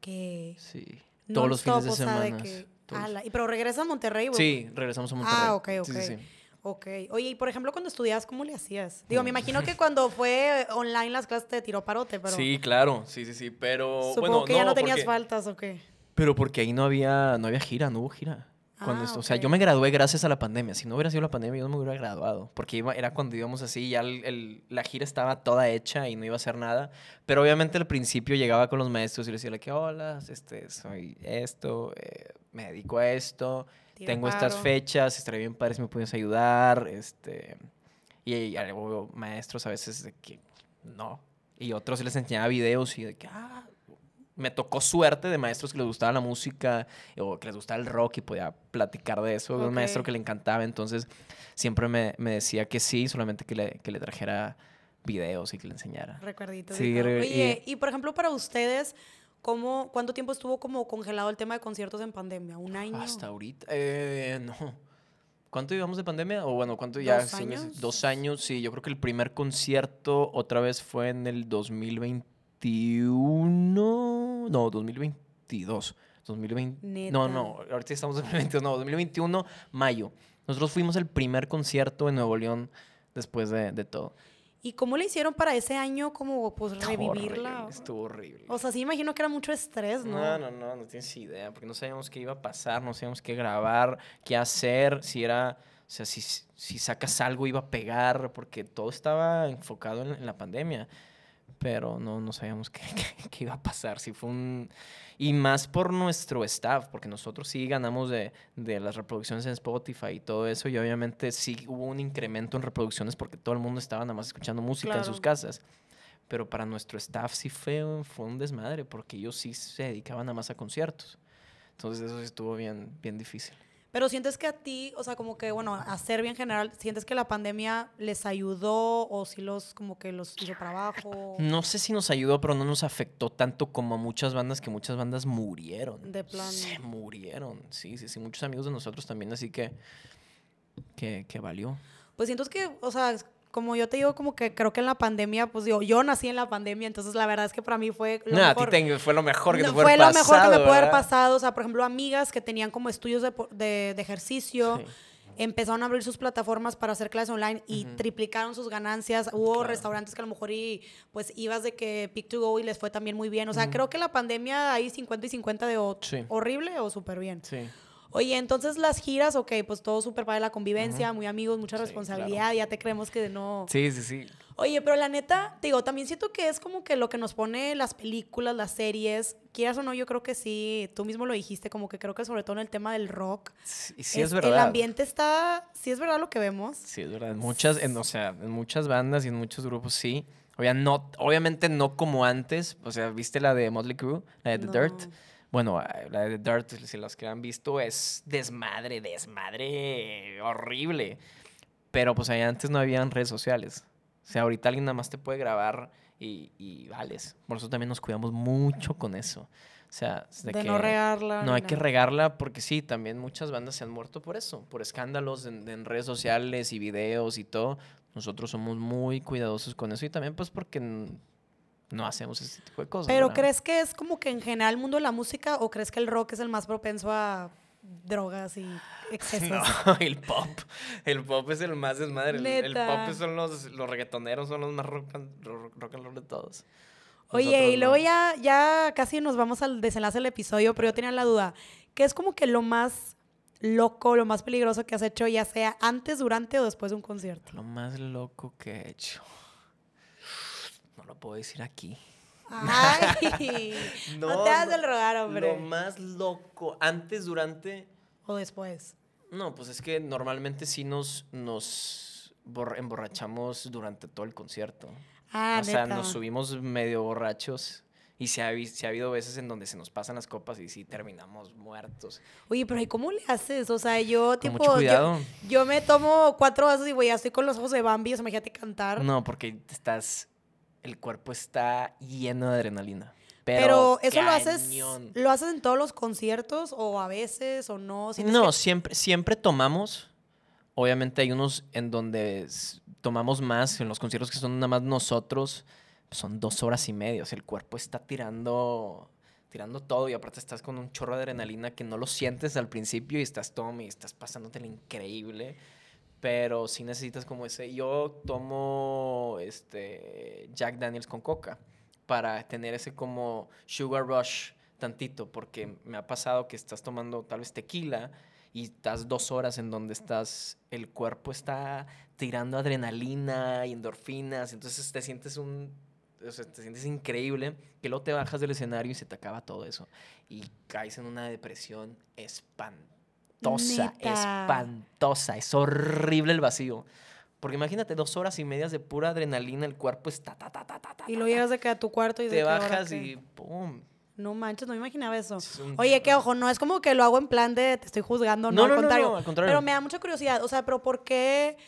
Que Sí. Todos los fines de semana. que- ala, ¿Y pero regresa a Monterrey? o- Sí, regresamos a Monterrey. Ah, ok, ok. Sí, sí, sí. Ok. Oye, y por ejemplo, cuando estudiabas, ¿cómo le hacías? Digo, me imagino que cuando fue online las clases te tiró parote, pero Sí, claro, sí, sí, sí, pero supongo bueno, que ya no tenías porque- faltas o qué. Pero porque ahí no había, no había gira, no hubo gira. Cuando Ah, esto- O sea, yo me gradué gracias a la pandemia. Si no hubiera sido la pandemia, yo no me hubiera graduado. Porque iba, era cuando íbamos así, ya el- el- la gira estaba toda hecha y no iba a hacer nada. Pero obviamente al principio llegaba con los maestros y les decía, que hola, este, soy esto, eh, me dedico a esto, Tira tengo estas paro. fechas, estaría bien padre si me puedes ayudar. Este, y, y hubo maestros a veces de que no. Y otros les enseñaba videos y de que, ah, me tocó suerte de maestros que les gustaba la música o que les gustaba el rock y podía platicar de eso. Un maestro que le encantaba, entonces siempre me, me decía que sí, solamente que le, que le trajera videos y que le enseñara. Recuerditos. Sí, y todo. re- Oye, y... por ejemplo, para ustedes, ¿cómo, ¿cuánto tiempo estuvo como congelado el tema de conciertos en pandemia? ¿Un año? Hasta ahorita, eh, no. ¿Cuánto llevamos de pandemia? O bueno, ¿cuánto ya? ¿Dos años? Dos años, sí. Yo creo que el primer concierto otra vez fue en el 2021. No, 2022. 2020. No, Neta. no, ahorita estamos en 2022. No, 2021, mayo. Nosotros fuimos el primer concierto en Nuevo León después de, de todo. ¿Y cómo le hicieron para ese año como pues Estuvo revivirla? horrible, Estuvo horrible. O sea, sí imagino que era mucho estrés, ¿no? No, no, no, no tienes idea, porque no sabíamos qué iba a pasar, no sabíamos qué grabar, qué hacer, si era, o sea, si, si sacas algo iba a pegar, porque todo estaba enfocado en, en la pandemia, pero no, no sabíamos qué, qué- qué iba a pasar, si fue un... Y más por nuestro staff, porque nosotros sí ganamos de, de las reproducciones en Spotify y todo eso, y obviamente sí hubo un incremento en reproducciones porque todo el mundo estaba nada más escuchando música en sus Claro. casas. Pero para nuestro staff sí fue, fue un desmadre, porque ellos sí se dedicaban nada más a conciertos. Entonces eso sí estuvo bien, bien difícil. Pero sientes que a ti, o sea, como que, bueno, a Serbia en general, ¿sientes que la pandemia les ayudó o si los, como que los hizo para abajo? No sé si nos ayudó, pero no nos afectó tanto como a muchas bandas, que muchas bandas murieron. De plano. Se murieron, sí, sí, sí. Muchos amigos de nosotros también, así que, que, que valió. Pues siento que, o sea, como yo te digo, como que creo que en la pandemia, pues digo, yo nací en la pandemia, entonces la verdad es que para mí fue lo Nah, a ti mejor. te- fue lo mejor que No, te puede fue haber lo mejor que me pasado, puede haber pasado. O sea, por ejemplo, amigas que tenían como estudios de, de- de ejercicio, Sí. empezaron a abrir sus plataformas para hacer clases online y triplicaron sus ganancias. Hubo Claro. restaurantes que a lo mejor y, pues ibas de que pick to go y les fue también muy bien. O sea, creo que la pandemia ahí 50 y 50 de o- Sí. horrible o súper bien. Sí. Oye, entonces las giras, ok, pues todo súper para la convivencia, muy amigos, mucha Sí, responsabilidad, ya te creemos que no... Sí, sí, sí. Oye, pero la neta, te digo, también siento que es como que lo que nos pone las películas, las series, quieras o no, yo creo que sí, tú mismo lo dijiste, como que creo que sobre todo en el tema del rock, Sí, sí es, es- verdad. el ambiente está, sí es verdad lo que vemos. Sí, es verdad. En muchas, en, o sea, en muchas bandas y en muchos grupos sí. Obvia- no, obviamente no como antes. O sea, ¿viste la de Motley Crue? La de The Dirt. No. Bueno, ah, la de Dirt, si los que han visto, es desmadre, desmadre horrible. Pero pues ahí antes no habían redes sociales. O sea, ahorita alguien nada más te puede grabar y, y vales. Por eso también nos cuidamos mucho con eso. O sea, De, que no regarla. no hay que regarla porque sí, también muchas bandas se han muerto por eso, por escándalos en, en redes sociales y videos y todo. Nosotros somos muy cuidadosos con eso y también pues porque no hacemos ese tipo de cosas. Pero ¿verdad? ¿crees que es como que en general el mundo de la música o crees que el rock es el más propenso a drogas y excesos? No, el pop. El pop es el más desmadre. El, pop son los, los reggaetoneros, son los más rock and, rock, rock and roll de todos. Oye, y luego no. ya, ya casi nos vamos al desenlace del episodio, pero yo tenía la duda, ¿qué es como que lo más loco, lo más peligroso que has hecho, ya sea antes, durante o después de un concierto? Lo más loco que he hecho. No lo puedo decir aquí. Ay, no, te hagas el rogar, hombre. Lo más loco, antes, durante. O después. No, pues es que normalmente sí nos, nos borra- emborrachamos durante todo el concierto. Ah, o sea, neta. nos subimos medio borrachos Y se ha, se ha habido veces en donde se nos pasan las copas y sí terminamos muertos. Oye, pero ¿y cómo le haces? O sea, yo, Con tipo, mucho cuidado. Yo, yo me tomo cuatro vasos y, güey, ya estoy con los ojos de Bambi, o sea, imagínate cantar. No, porque estás. El cuerpo está lleno de adrenalina. Pero, Pero, eso lo haces, lo haces en todos los conciertos o a veces o no. ¿Sientes No, que- siempre, siempre tomamos. Obviamente hay unos en donde tomamos más, en los conciertos que son nada más nosotros, son dos horas y media. O sea, el cuerpo está tirando, tirando todo y aparte estás con un chorro de adrenalina que no lo sientes al principio y estás tome y estás pasándotela increíble. Pero sí necesitas como ese. Yo tomo este Jack Daniels con coca para tener ese como sugar rush tantito, porque me ha pasado que estás tomando tal vez tequila y estás dos horas en donde estás, el cuerpo está tirando adrenalina y endorfinas, entonces te sientes un, o sea, te sientes increíble, que luego te bajas del escenario y se te acaba todo eso y caes en una depresión espantosa, Neta. espantosa, es horrible el vacío. Porque imagínate dos horas y medias de pura adrenalina, el cuerpo está ta, ta, ta, ta, ta, Y luego llegas de que a tu cuarto y te bajas qué. y ¡pum! No manches, no me imaginaba eso. Es un Oye, chorro. ojo, no es como que lo hago en plan de te estoy juzgando, no, No, al no, no, contrario. no, al contrario. Pero me da mucha curiosidad, o sea, pero ¿por qué?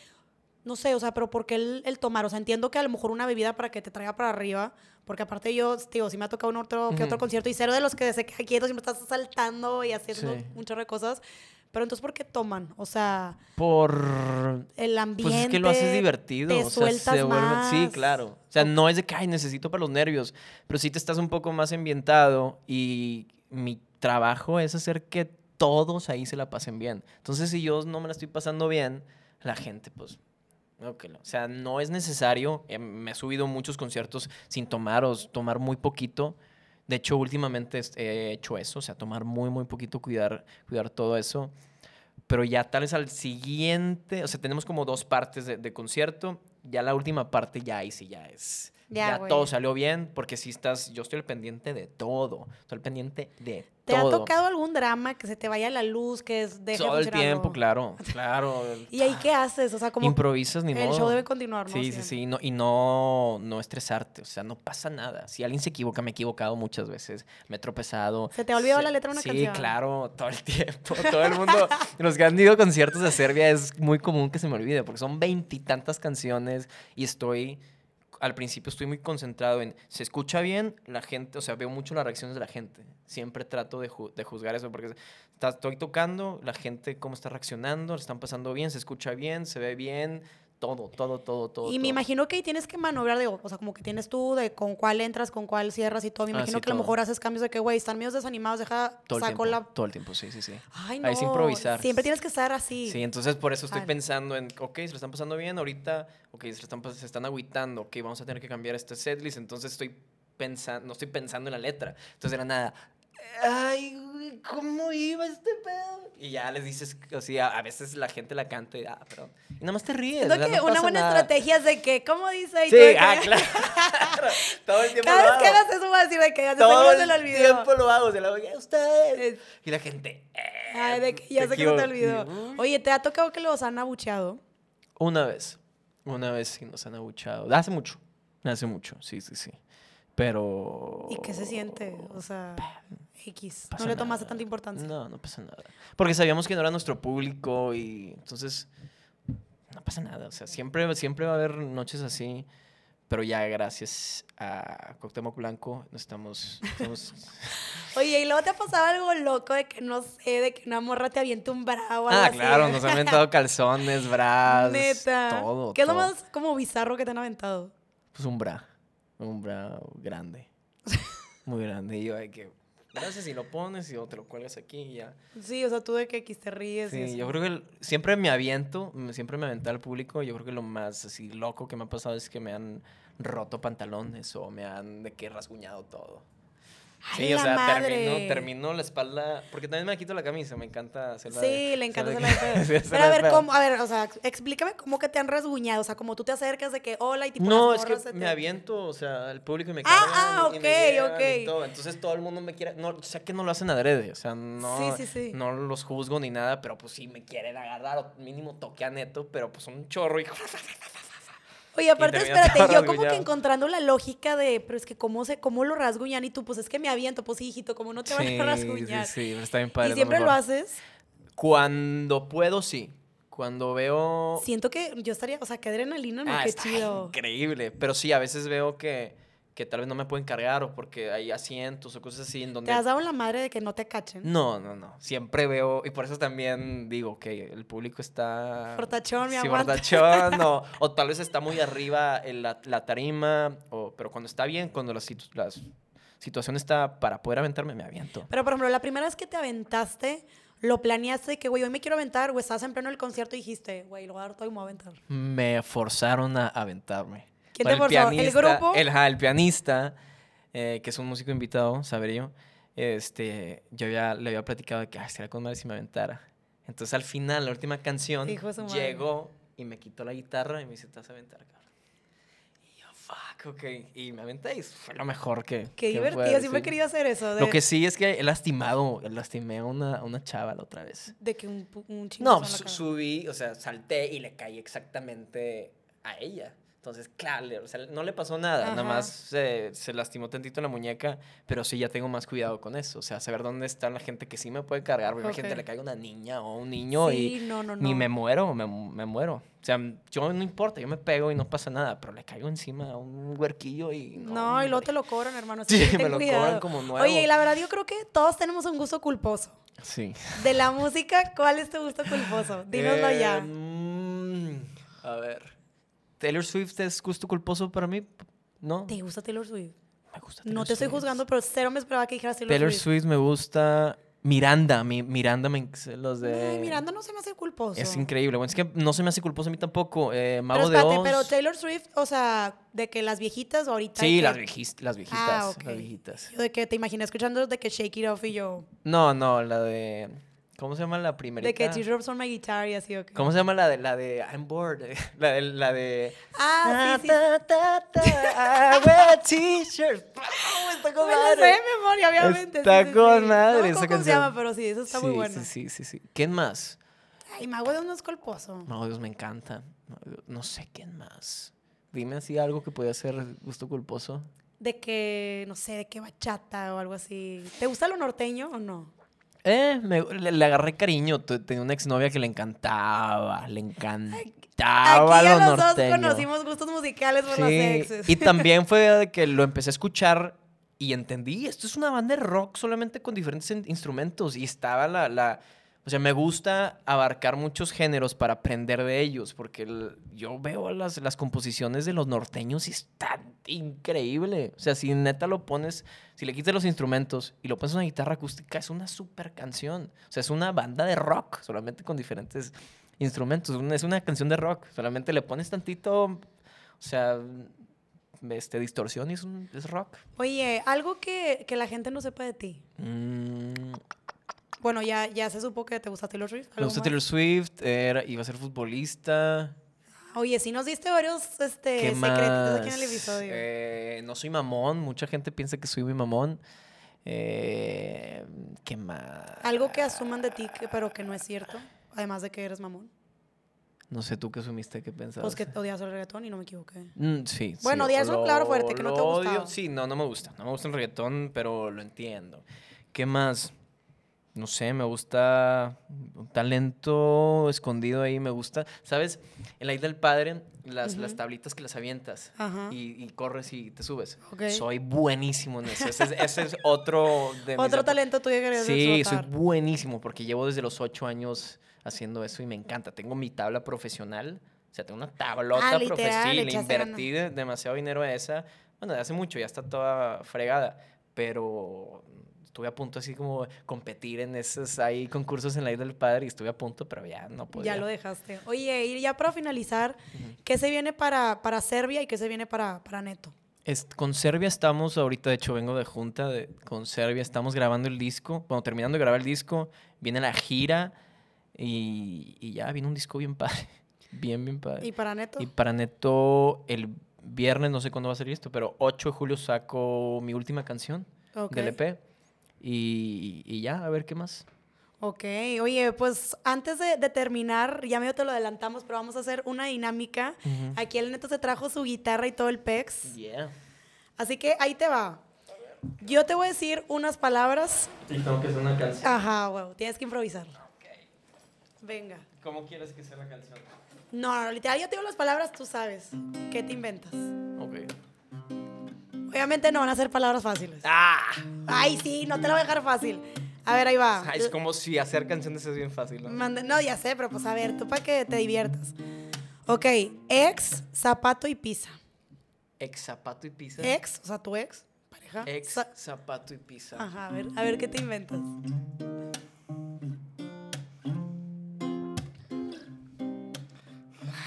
No sé, o sea, pero ¿por qué el, el tomar? O sea, entiendo que a lo mejor una bebida para que te traiga para arriba, porque aparte yo, digo, sí me ha tocado un otro, que otro concierto y cero de los que se queda quieto, siempre estás saltando y haciendo Sí. un chorro de cosas. Pero entonces, ¿por qué toman? O sea, Por el ambiente. Pues es que lo haces divertido. Te o sea, se vuelve- más. Sí, claro. O sea, no es de que, ay, necesito para los nervios. Pero sí te estás un poco más ambientado y mi trabajo es hacer que todos ahí se la pasen bien. Entonces, si yo no me la estoy pasando bien, la gente, pues. que no. O sea, no es necesario. Eh, me he subido muchos conciertos sin tomar o tomar muy poquito. De hecho, últimamente he hecho eso, o sea, tomar muy, muy poquito, cuidar, cuidar todo eso. Pero ya tal vez al siguiente, o sea, tenemos como dos partes de, de concierto. Ya la última parte, ya ahí sí ya es. Ya, todo salió bien, porque si estás, yo estoy al pendiente de todo. Estoy al pendiente de ¿Te ha todo. tocado algún drama que se te vaya la luz, que es de todo el tiempo, claro, claro. ¿Y ahí qué haces? O sea, como Improvisas ni el modo. show debe continuar, ¿no? Sí, sí, sí. No, y no, no estresarte. O sea, no pasa nada. Si alguien se equivoca, me he equivocado muchas veces. Me he tropezado. ¿Se te ha olvidado Se- la letra de una sí, canción? claro, todo el tiempo. Todo el mundo. los que han ido a conciertos de Serbia es muy común que se me olvide porque son veintitantas canciones y estoy. Al principio estoy muy concentrado en. ¿Se escucha bien? La gente. O sea, veo mucho las reacciones de la gente. Siempre trato de, ju- de juzgar eso porque estoy tocando, la gente cómo está reaccionando, le están pasando bien, se escucha bien, se ve bien. Todo, todo, todo, todo. Y me imagino que ahí tienes que maniobrar, de, o sea, como que tienes tú de con cuál entras, con cuál cierras y todo. Me Ah, imagino sí, que a lo mejor haces cambios de que, güey, están medios desanimados, deja, Todo el saco tiempo. la... Todo el tiempo, sí, sí, sí. Ay, no. Ahí es improvisar. Siempre tienes que estar así. Sí, entonces por eso estoy pensando en, ok, se lo están pasando bien, ahorita, ok, se, lo están, se están agüitando, ok, vamos a tener que cambiar este setlist, entonces estoy pensando, no estoy pensando en la letra. Entonces era nada, ay, güey, ¿cómo iba este pedo? Y ya les dices, así, a, a veces la gente la canta y, ah, perdón. Y nada más te ríes. O sea, que no una pasa buena nada. estrategia es de que, ¿cómo dice? Y Sí, que- ah, claro. Todo el tiempo Cada lo vez que hago. hagas eso voy a decir de que ya se Todo se el lo olvidó. tiempo lo hago, se lo hago, "Ya ustedes. Es- Y la gente, eh, Ay, de que ya sé que no te olvidó. Oye, ¿te ha tocado que los han abucheado? Una vez. Una vez sí nos han abuchado. Hace mucho. Hace mucho, sí, sí, sí. Pero. ¿Y qué se siente? O sea, X. No le tomaste nada. tanta importancia. No, no pasa nada. Porque sabíamos que no era nuestro público y entonces no pasa nada. O sea, siempre, siempre va a haber noches así. Pero ya gracias a Cuauhtémoc Blanco estamos... estamos Oye, ¿y luego te ha pasado algo loco de que no sé, de que una morra te aviente un bravo? o algo ah, así? claro, nos han aventado calzones, bras, Neta. todo. ¿Qué es lo más como bizarro que te han aventado? Pues un bra. Un bra grande. Muy grande. Y yo de que, gracias si lo pones y o te lo cuelgas aquí y ya. Sí, o sea, tú de que X te ríes. y Sí, eso. yo creo que el- siempre me aviento, siempre me aventé al público. Yo creo que lo más así loco que me ha pasado es que me han roto pantalones o me han de que rasguñado todo. ¡Ay, Sí, o sea, termino la espalda, porque también me quito la camisa, me encanta hacerla. Sí, le encanta hacerla hacer la de hacerla Pero a de ver. ¿cómo? A ver, o sea, explícame cómo que te han rasguñado. O sea, como tú te acercas de que hola y tipo No, las es que me aviento, o sea, el público me Ah, carga ah, y- ok, me llevan y ok. todo. Entonces todo el mundo me quiere, no, o sea que no lo hacen adrede, o sea, no, Sí, sí, sí. no los juzgo ni nada, pero pues sí me quieren agarrar, o mínimo toque a neto, pero pues un chorro y Oye, aparte, espérate, yo como que encontrando la lógica de, pero es que cómo se, cómo lo rasguñan y tú, pues es que me aviento, pues hijito, ¿cómo no te van Sí, a rasguñar? Sí, sí, pero está bien padre. ¿Y siempre lo haces? Cuando puedo, sí. Cuando veo... Siento que yo estaría, o sea, qué adrenalina, ¿no? Ah, qué está chido. increíble. Pero sí, a veces veo que, que tal vez no me pueden cargar o porque hay asientos o cosas así en donde... ¿Te has dado la madre de que no te cachen? No, no, no. Siempre veo, y por eso también digo que el público está... Fortachón, me Sí, aguanta. fortachón, o, o tal vez está muy arriba en la, la tarima, o, pero cuando está bien, cuando la, situ- la situación está para poder aventarme, me aviento. Pero, por ejemplo, la primera vez que te aventaste, ¿lo planeaste de que, güey, hoy me quiero aventar? ¿O estabas en pleno del concierto y dijiste, güey, lo voy a dar todo y me voy a aventar? Me forzaron a aventarme. ¿Quién te forzó? ¿El grupo? El, el pianista, eh, que es un músico invitado, Saberio, este, yo ya le había platicado de que, ay, sería con madre si me aventara. Entonces, al final, la última canción, llegó y me quitó la guitarra y me dice, te vas a aventar, cabrón. Y yo, fuck, ok. Y me aventé y fue lo mejor que Qué que divertido, siempre he querido hacer eso. De, Lo que sí es que he lastimado, lastimé a una, una chava la otra vez. de que un, un No, subí, o sea, salté y le caí exactamente a ella. Entonces, claro, o sea, no le pasó nada, nada más se, se lastimó tantito la muñeca, pero sí ya tengo más cuidado con eso. O sea, saber dónde está la gente que sí me puede cargar, porque imagínate, Ok. le cae una niña o un niño Sí, y no, no, ni no. me muero, me, me muero. O sea, yo no importa, yo me pego y no pasa nada, pero le caigo encima a un huerquillo y no. No, y luego te lo cobran, hermano. Sí, me lo cuidado. cobran como nuevo. Oye, y la verdad, yo creo que todos tenemos un gusto culposo. Sí. De la música, ¿cuál es tu gusto culposo? Dínoslo Eh, ya. ¿Taylor Swift es gusto culposo para mí? ¿No? ¿Te gusta Taylor Swift? Me gusta No Taylor te estoy Swift. juzgando, pero cero me esperaba que dijeras Taylor, Taylor Swift. Swift me gusta. Miranda, mi, Miranda, me, los de. Ay, Miranda no se me hace culposo. Es increíble. Bueno, es que no se me hace culposo a mí tampoco. Eh, Pero Mago espérate, de Oz. pero Taylor Swift, o sea, de que las viejitas o ahorita. Sí, y las, que- viejis- las viejitas. Ah, ok. Las viejitas. Yo de que te imaginé escuchando de que Shake It Off y yo. No, no, la de. ¿Cómo se llama la primera? De que Teardrops on my guitar y así, ok. ¿Cómo se llama la de la de I'm bored? La de la de Ah, sí, sí. Ta, ta, ta, I wear t-shirts. ¡Oh, Está con Me madre. sé de memoria, obviamente. Está sí, con sí. madre No me esa ¿Cómo se canción. llama? Pero sí, eso está muy bueno. Sí, sí, sí, sí. ¿Quién más? Ay, Mago de Oz no es culposo. No, Dios, me encanta. No, no sé quién más. Dime así algo que podía ser gusto culposo. De que, no sé, de que bachata o algo así. ¿Te gusta lo norteño o no? Eh, me- le, le agarré cariño. Tenía una exnovia que le encantaba. Le encantaba Aquí los dos norteño. conocimos gustos musicales por los exes. Y también fue de que lo empecé a escuchar y entendí, esto es una banda de rock solamente con diferentes in- instrumentos. Y estaba la, la- O sea, me gusta abarcar muchos géneros para aprender de ellos, porque el- yo veo las, las composiciones de los norteños y está increíble. O sea, si neta lo pones, si le quitas los instrumentos y lo pones una guitarra acústica, es una super canción. O sea, es una banda de rock, solamente con diferentes instrumentos. Es una canción de rock, solamente le pones tantito, o sea, este, distorsión y es, un- es rock. Oye, algo que, que la gente no sepa de ti. Mm, Bueno, ya, ya se supo que te gusta Taylor Swift. me ¿algo gusta? Taylor Swift, era, iba a ser futbolista. Oye, sí nos diste varios este, ¿Qué secretos aquí en el episodio. Eh, no soy mamón, mucha gente piensa que soy muy mamón. Eh, ¿Qué más? Algo que asuman de ti, que- pero que no es cierto. Además de que eres mamón. No sé tú qué asumiste, qué pensabas. Pues que odias el reggaetón y no me equivoqué. Mm, sí. Bueno, sí, claro, fuerte, que no te odio. Sí, no, no me gusta. No me gusta el reggaetón, pero lo entiendo. ¿Qué más? No sé, me gusta un talento escondido ahí, me gusta. ¿Sabes? En la isla del padre, las, las Ujú. tablitas que las avientas Ajá. y, y corres y te subes. Ok. Soy buenísimo en eso. Ese es, ese es otro de mis Otro talento tuyo que Sí, soy buenísimo porque llevo desde los ocho años haciendo eso y me encanta. Tengo mi tabla profesional, o sea, tengo una tablota Ah, profesional. le invertí de- demasiado dinero a esa. Bueno, de hace mucho, ya está toda fregada, pero estuve a punto así como competir en esos hay concursos en la isla del padre y estuve a punto, pero ya no podía. Ya lo dejaste. Oye, y ya para finalizar, ¿qué se viene para, para Serbia y qué se viene para, para Neto? Es- con Serbia estamos, ahorita de hecho vengo de junta, de, con Serbia estamos grabando el disco, bueno, terminando de grabar el disco, viene la gira y, y ya viene un disco bien padre, bien, bien padre. ¿Y para Neto? Y para Neto, el viernes, no sé cuándo va a salir esto, pero 8 de julio saco mi última canción Ok. del EP y, y ya, a ver qué más. Ok, oye, pues antes de, de terminar, ya medio te lo adelantamos, pero vamos a hacer una dinámica. Aquí el neto se trajo su guitarra y todo el pex. Yeah. Así que ahí te va. Yo te voy a decir unas palabras. Y tengo que hacer una canción. Ajá, huevo, tienes que improvisarlo. Venga. ¿Cómo quieres que sea la canción? No, no, literal, yo te digo las palabras, tú sabes. ¿Qué te inventas? Ok. Obviamente no van a ser palabras fáciles. ¡Ah! Ay, sí, no te lo voy a dejar fácil. A ver, ahí va. Ay, es como si hacer canciones es bien fácil, ¿no? No, ya sé, pero pues a ver, tú para que te diviertas. Ok, ex, zapato y pizza. Ex zapato y pizza. Ex, o sea, tu ex, pareja. Ex Za- zapato y pizza. Ajá, a ver, a ver qué te inventas.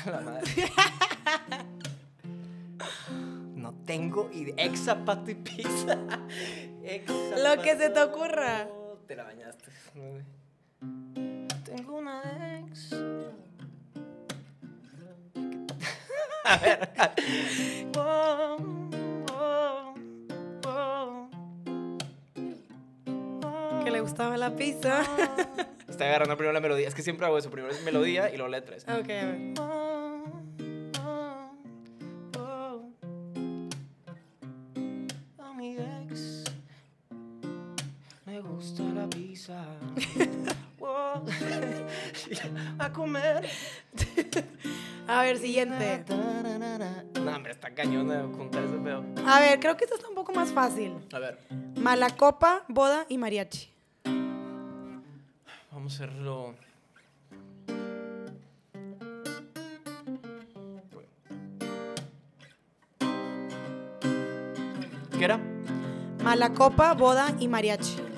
La madre. Tengo idea. Ex zapato y pizza. Ex Lo que se te ocurra. Te la bañaste. Tengo una ex. A ver. Wow, wow, wow. Que le gustaba la pizza. Estoy agarrando primero la melodía. Es que siempre hago eso. Primero es melodía y luego letras. ok, a ver. Gusta la pizza. Wow. A comer. A ver, siguiente. No, hombre, está cañón de juntar ese pedo. A ver, creo que esto está un poco más fácil. A ver, Malacopa, boda y mariachi. vamos a hacerlo. ¿Qué era? Malacopa, boda y mariachi.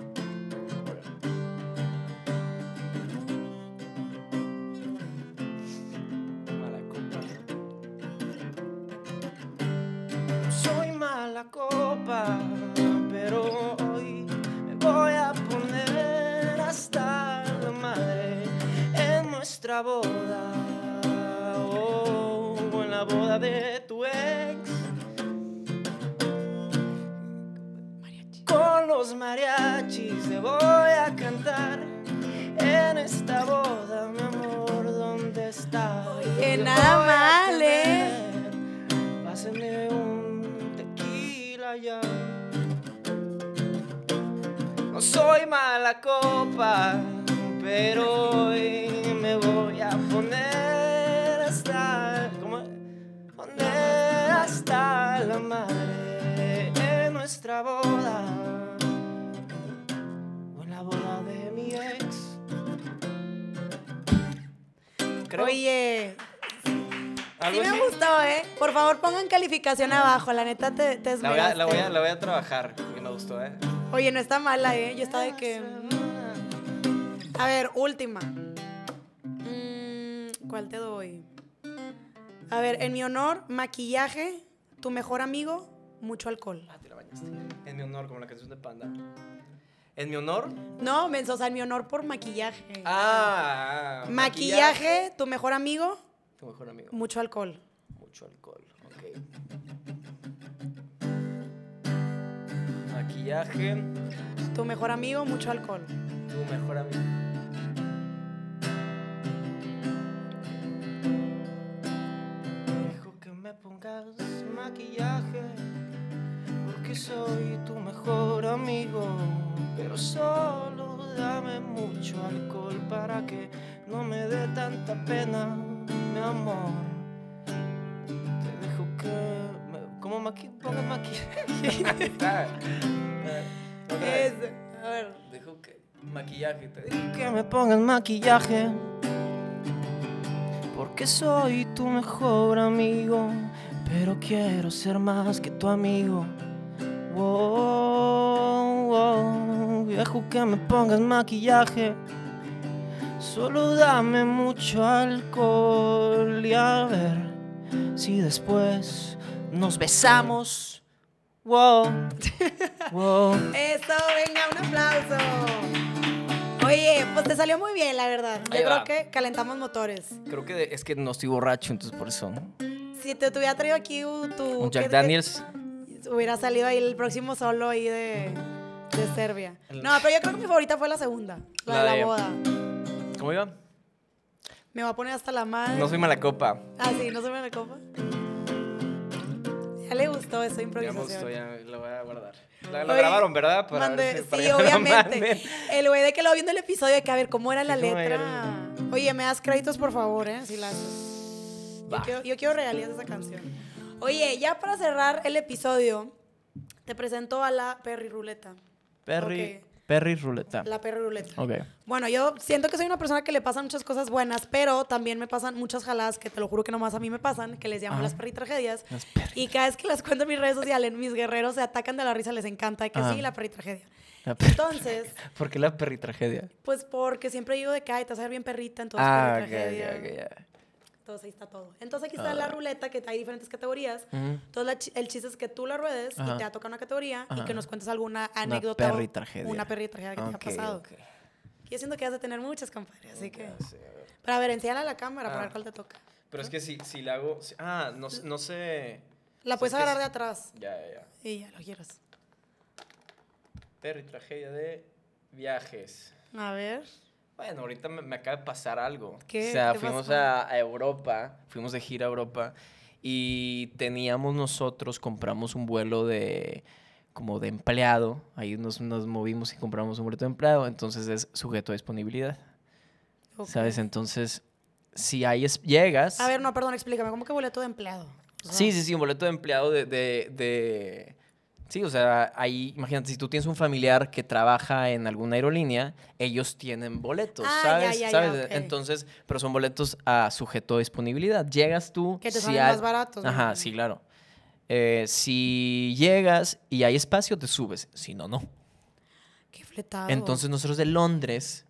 Calificación abajo. La neta te, te La voy, a, la, voy a, la voy a trabajar, porque me gustó, ¿eh? Oye, no está mala, ¿eh? Yo estaba de que... A ver, última. Mm, ¿Cuál te doy? A ver, en mi honor, maquillaje, tu mejor amigo, mucho alcohol. Ah, te la bañaste. En mi honor, como la canción de Panda. ¿En mi honor? No, menso, o sea, en mi honor por maquillaje. Ah, maquillaje, tu mejor amigo, Tu mejor amigo. mucho alcohol. Mucho alcohol. Maquillaje, Tu mejor amigo, mucho alcohol. tu mejor amigo. Dejo que me pongas maquillaje, porque soy tu mejor amigo. Pero solo dame mucho alcohol para que no me dé tanta pena, mi amor. Como maqui, pongas maquillaje. Es, a ver. Dejo que maquillaje te dejo que me pongas maquillaje porque soy tu mejor amigo pero quiero ser más que tu amigo wow, wow. dejo que me pongas maquillaje solo dame mucho alcohol y a ver si después nos besamos wow wow Eso, venga, un aplauso. Oye, pues te salió muy bien, la verdad. Yo Ahí creo va. que calentamos motores. Creo que es que no estoy borracho, entonces por eso. Si te, te hubiera traído aquí tu... Un Jack ¿qué- Daniels. Hubiera salido ahí el próximo solo ahí de... de Serbia. No, pero yo creo que mi favorita fue la segunda, la, La de la boda. ¿Cómo iba? Me va a poner hasta la madre. No soy mala copa. Ah, sí, no se me la copa. Ya le gustó esa Ya me improvisación. gustó, ya lo voy a guardar. La, Oye, grabaron, ¿verdad? Para Mandé- ver si- para sí, obviamente. El güey de que lo viendo el episodio, de que a ver cómo era la letra. Oye, me das créditos, por favor, ¿eh? Si la. Yo quiero, yo quiero regalías de esa canción. Oye, ya para cerrar el episodio, te presento a la Perry Ruleta. Perry. Perry Ruleta. La Perry Ruleta. Ok. Bueno, yo siento que soy una persona que le pasan muchas cosas buenas, pero también me pasan muchas jaladas que te lo juro que nomás a mí me pasan, que les llamo Ajá. las perri tragedias. Las perri- Y cada vez que las cuento en mis redes sociales, mis guerreros se atacan de la risa, les encanta, que Ajá. sí, la perri tragedia. La perri- Entonces, ¿Por qué la perri tragedia? pues porque siempre digo de que, ay, te vas a ver bien perrita, entonces Ah, perri tragedia. ok, ok, ya. Entonces ahí está todo. Entonces aquí está la Ah. ruleta, que hay diferentes categorías. Ujú. Entonces la el chiste es que tú la ruedes y te va a tocar una categoría y que nos cuentes alguna anécdota. o perri tragedia. Una perri tragedia que te haya pasado. ok. Yo siento que vas a tener muchas, compadre, así que... Sé, a ver. Pero a ver, enséñala a la cámara para Ah. ver cuál te toca. Pero es que si, si la hago. si- ah, no, no sé. La Sí, puedes agarrar sí. de atrás Ya, ya, ya. y ya lo quieras. Perry tragedia de viajes. A ver. Bueno, ahorita me, me acaba de pasar algo. ¿Qué? O sea, ¿Qué fuimos a, a Europa, fuimos de gira a Europa y teníamos nosotros, compramos un vuelo de como de empleado, ahí nos, nos movimos y compramos un boleto de empleado, entonces es sujeto a disponibilidad. ¿sabes? Entonces, si ahí es- llegas... A ver, no, perdón, explícame. ¿Cómo que boleto de empleado? O sea, Sí, sí, sí, un boleto de empleado de, de, de- Sí, o sea, ahí, imagínate, si tú tienes un familiar que trabaja en alguna aerolínea, ellos tienen boletos, Ah, ¿sabes? ya, ya, ¿Sabes? Entonces, pero son boletos a sujeto de disponibilidad. Llegas tú... Que te si salen hay- más baratos. Ajá, sí, claro. Eh, si llegas y hay espacio, te subes. Si no, no. Qué fletado. Entonces nosotros de Londres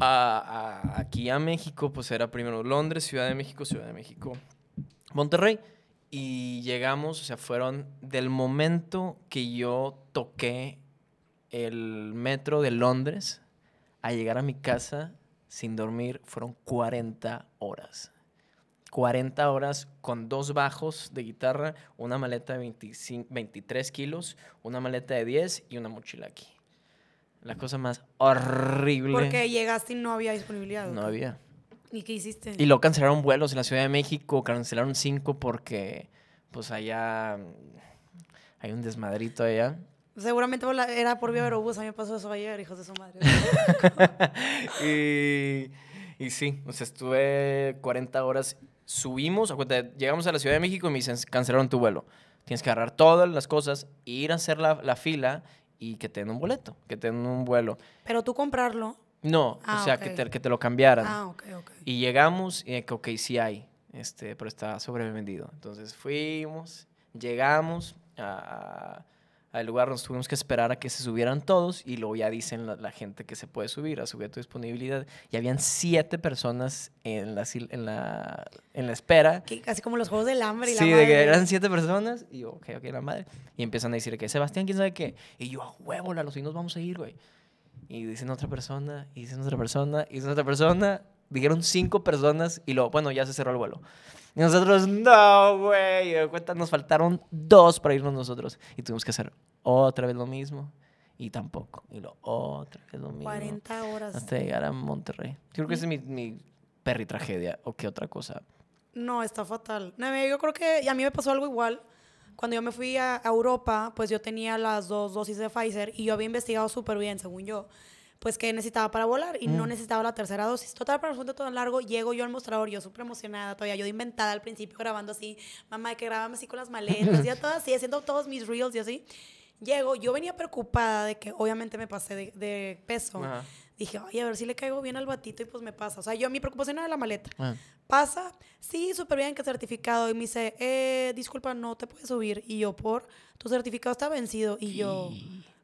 a, a- aquí a México, pues era primero Londres, Ciudad de México, Ciudad de México, Monterrey. Y llegamos, o sea, fueron del momento que yo toqué el metro de Londres a llegar a mi casa sin dormir, fueron 40 horas. 40 horas con dos bajos de guitarra, una maleta de 25, 23 kilos, una maleta de 10 y una mochila aquí. La cosa más horrible. Porque llegaste y no había disponibilidad. ¿o No había. ¿Y qué hiciste? Y luego cancelaron vuelos en la Ciudad de México, cancelaron cinco porque pues allá mm, hay un desmadrito allá. Seguramente era por vía Aerobús. A mí me pasó eso ayer, hijos de su madre. y, y sí, o sea, estuve 40 horas. Subimos, llegamos a la Ciudad de México y me dicen, cancelaron tu vuelo. Tienes que agarrar todas las cosas, ir a hacer la, la fila y que te den un boleto, que te den un vuelo. Pero tú comprarlo. No, Ah, o sea, que, te, que te lo cambiaran. Ah, ok, ok. Y llegamos y de que, ok, sí hay, este, pero está sobrevendido. Entonces fuimos, llegamos a- al lugar, nos tuvimos que esperar a que se subieran todos y luego ya dicen la, la gente que se puede subir a sujeto de disponibilidad. Y habían siete personas en la, en la, en la espera. Que Casi como los juegos del hambre y Sí, la madre. eran siete personas y yo, ok, ok, la madre. Y empiezan a decir que Sebastián, quién sabe qué. Y yo, a huevo, Lalo, si nos vamos a ir, güey. Y dicen otra persona, y dicen otra persona, y dicen otra persona. Dijeron cinco personas y luego, bueno, ya se cerró el vuelo. Y nosotros, no, güey. Y de cuenta, nos faltaron dos para irnos nosotros. Y tuvimos que hacer otra vez lo mismo. Y tampoco. Y lo otra vez lo mismo. 40 horas. Hasta llegar a Monterrey. Yo creo que esa es mi, mi perri tragedia. ¿O qué otra cosa? No, está fatal. No, yo creo que y a mí me pasó algo igual. Cuando yo me fui a a Europa, pues yo tenía las dos dosis de Pfizer y yo había investigado súper bien, según yo, pues que necesitaba para volar y no necesitaba la tercera dosis. Total, para ser todo largo, llego yo al mostrador, yo súper emocionada todavía, yo de inventada al principio grabando así, mamá, que grabame así con las maletas, ya todo así, haciendo todos mis reels y así. Llego, yo venía preocupada de que obviamente me pasé de, de peso. Ajá. Dije, ay, a ver si le caigo bien al batito y pues me pasa. O sea, yo mi preocupación era la maleta. Ah. Pasa, sí, súper bien que certificado. Y me dice, eh, disculpa, no te puedes subir. Y yo, por, tu certificado está vencido. Y yo,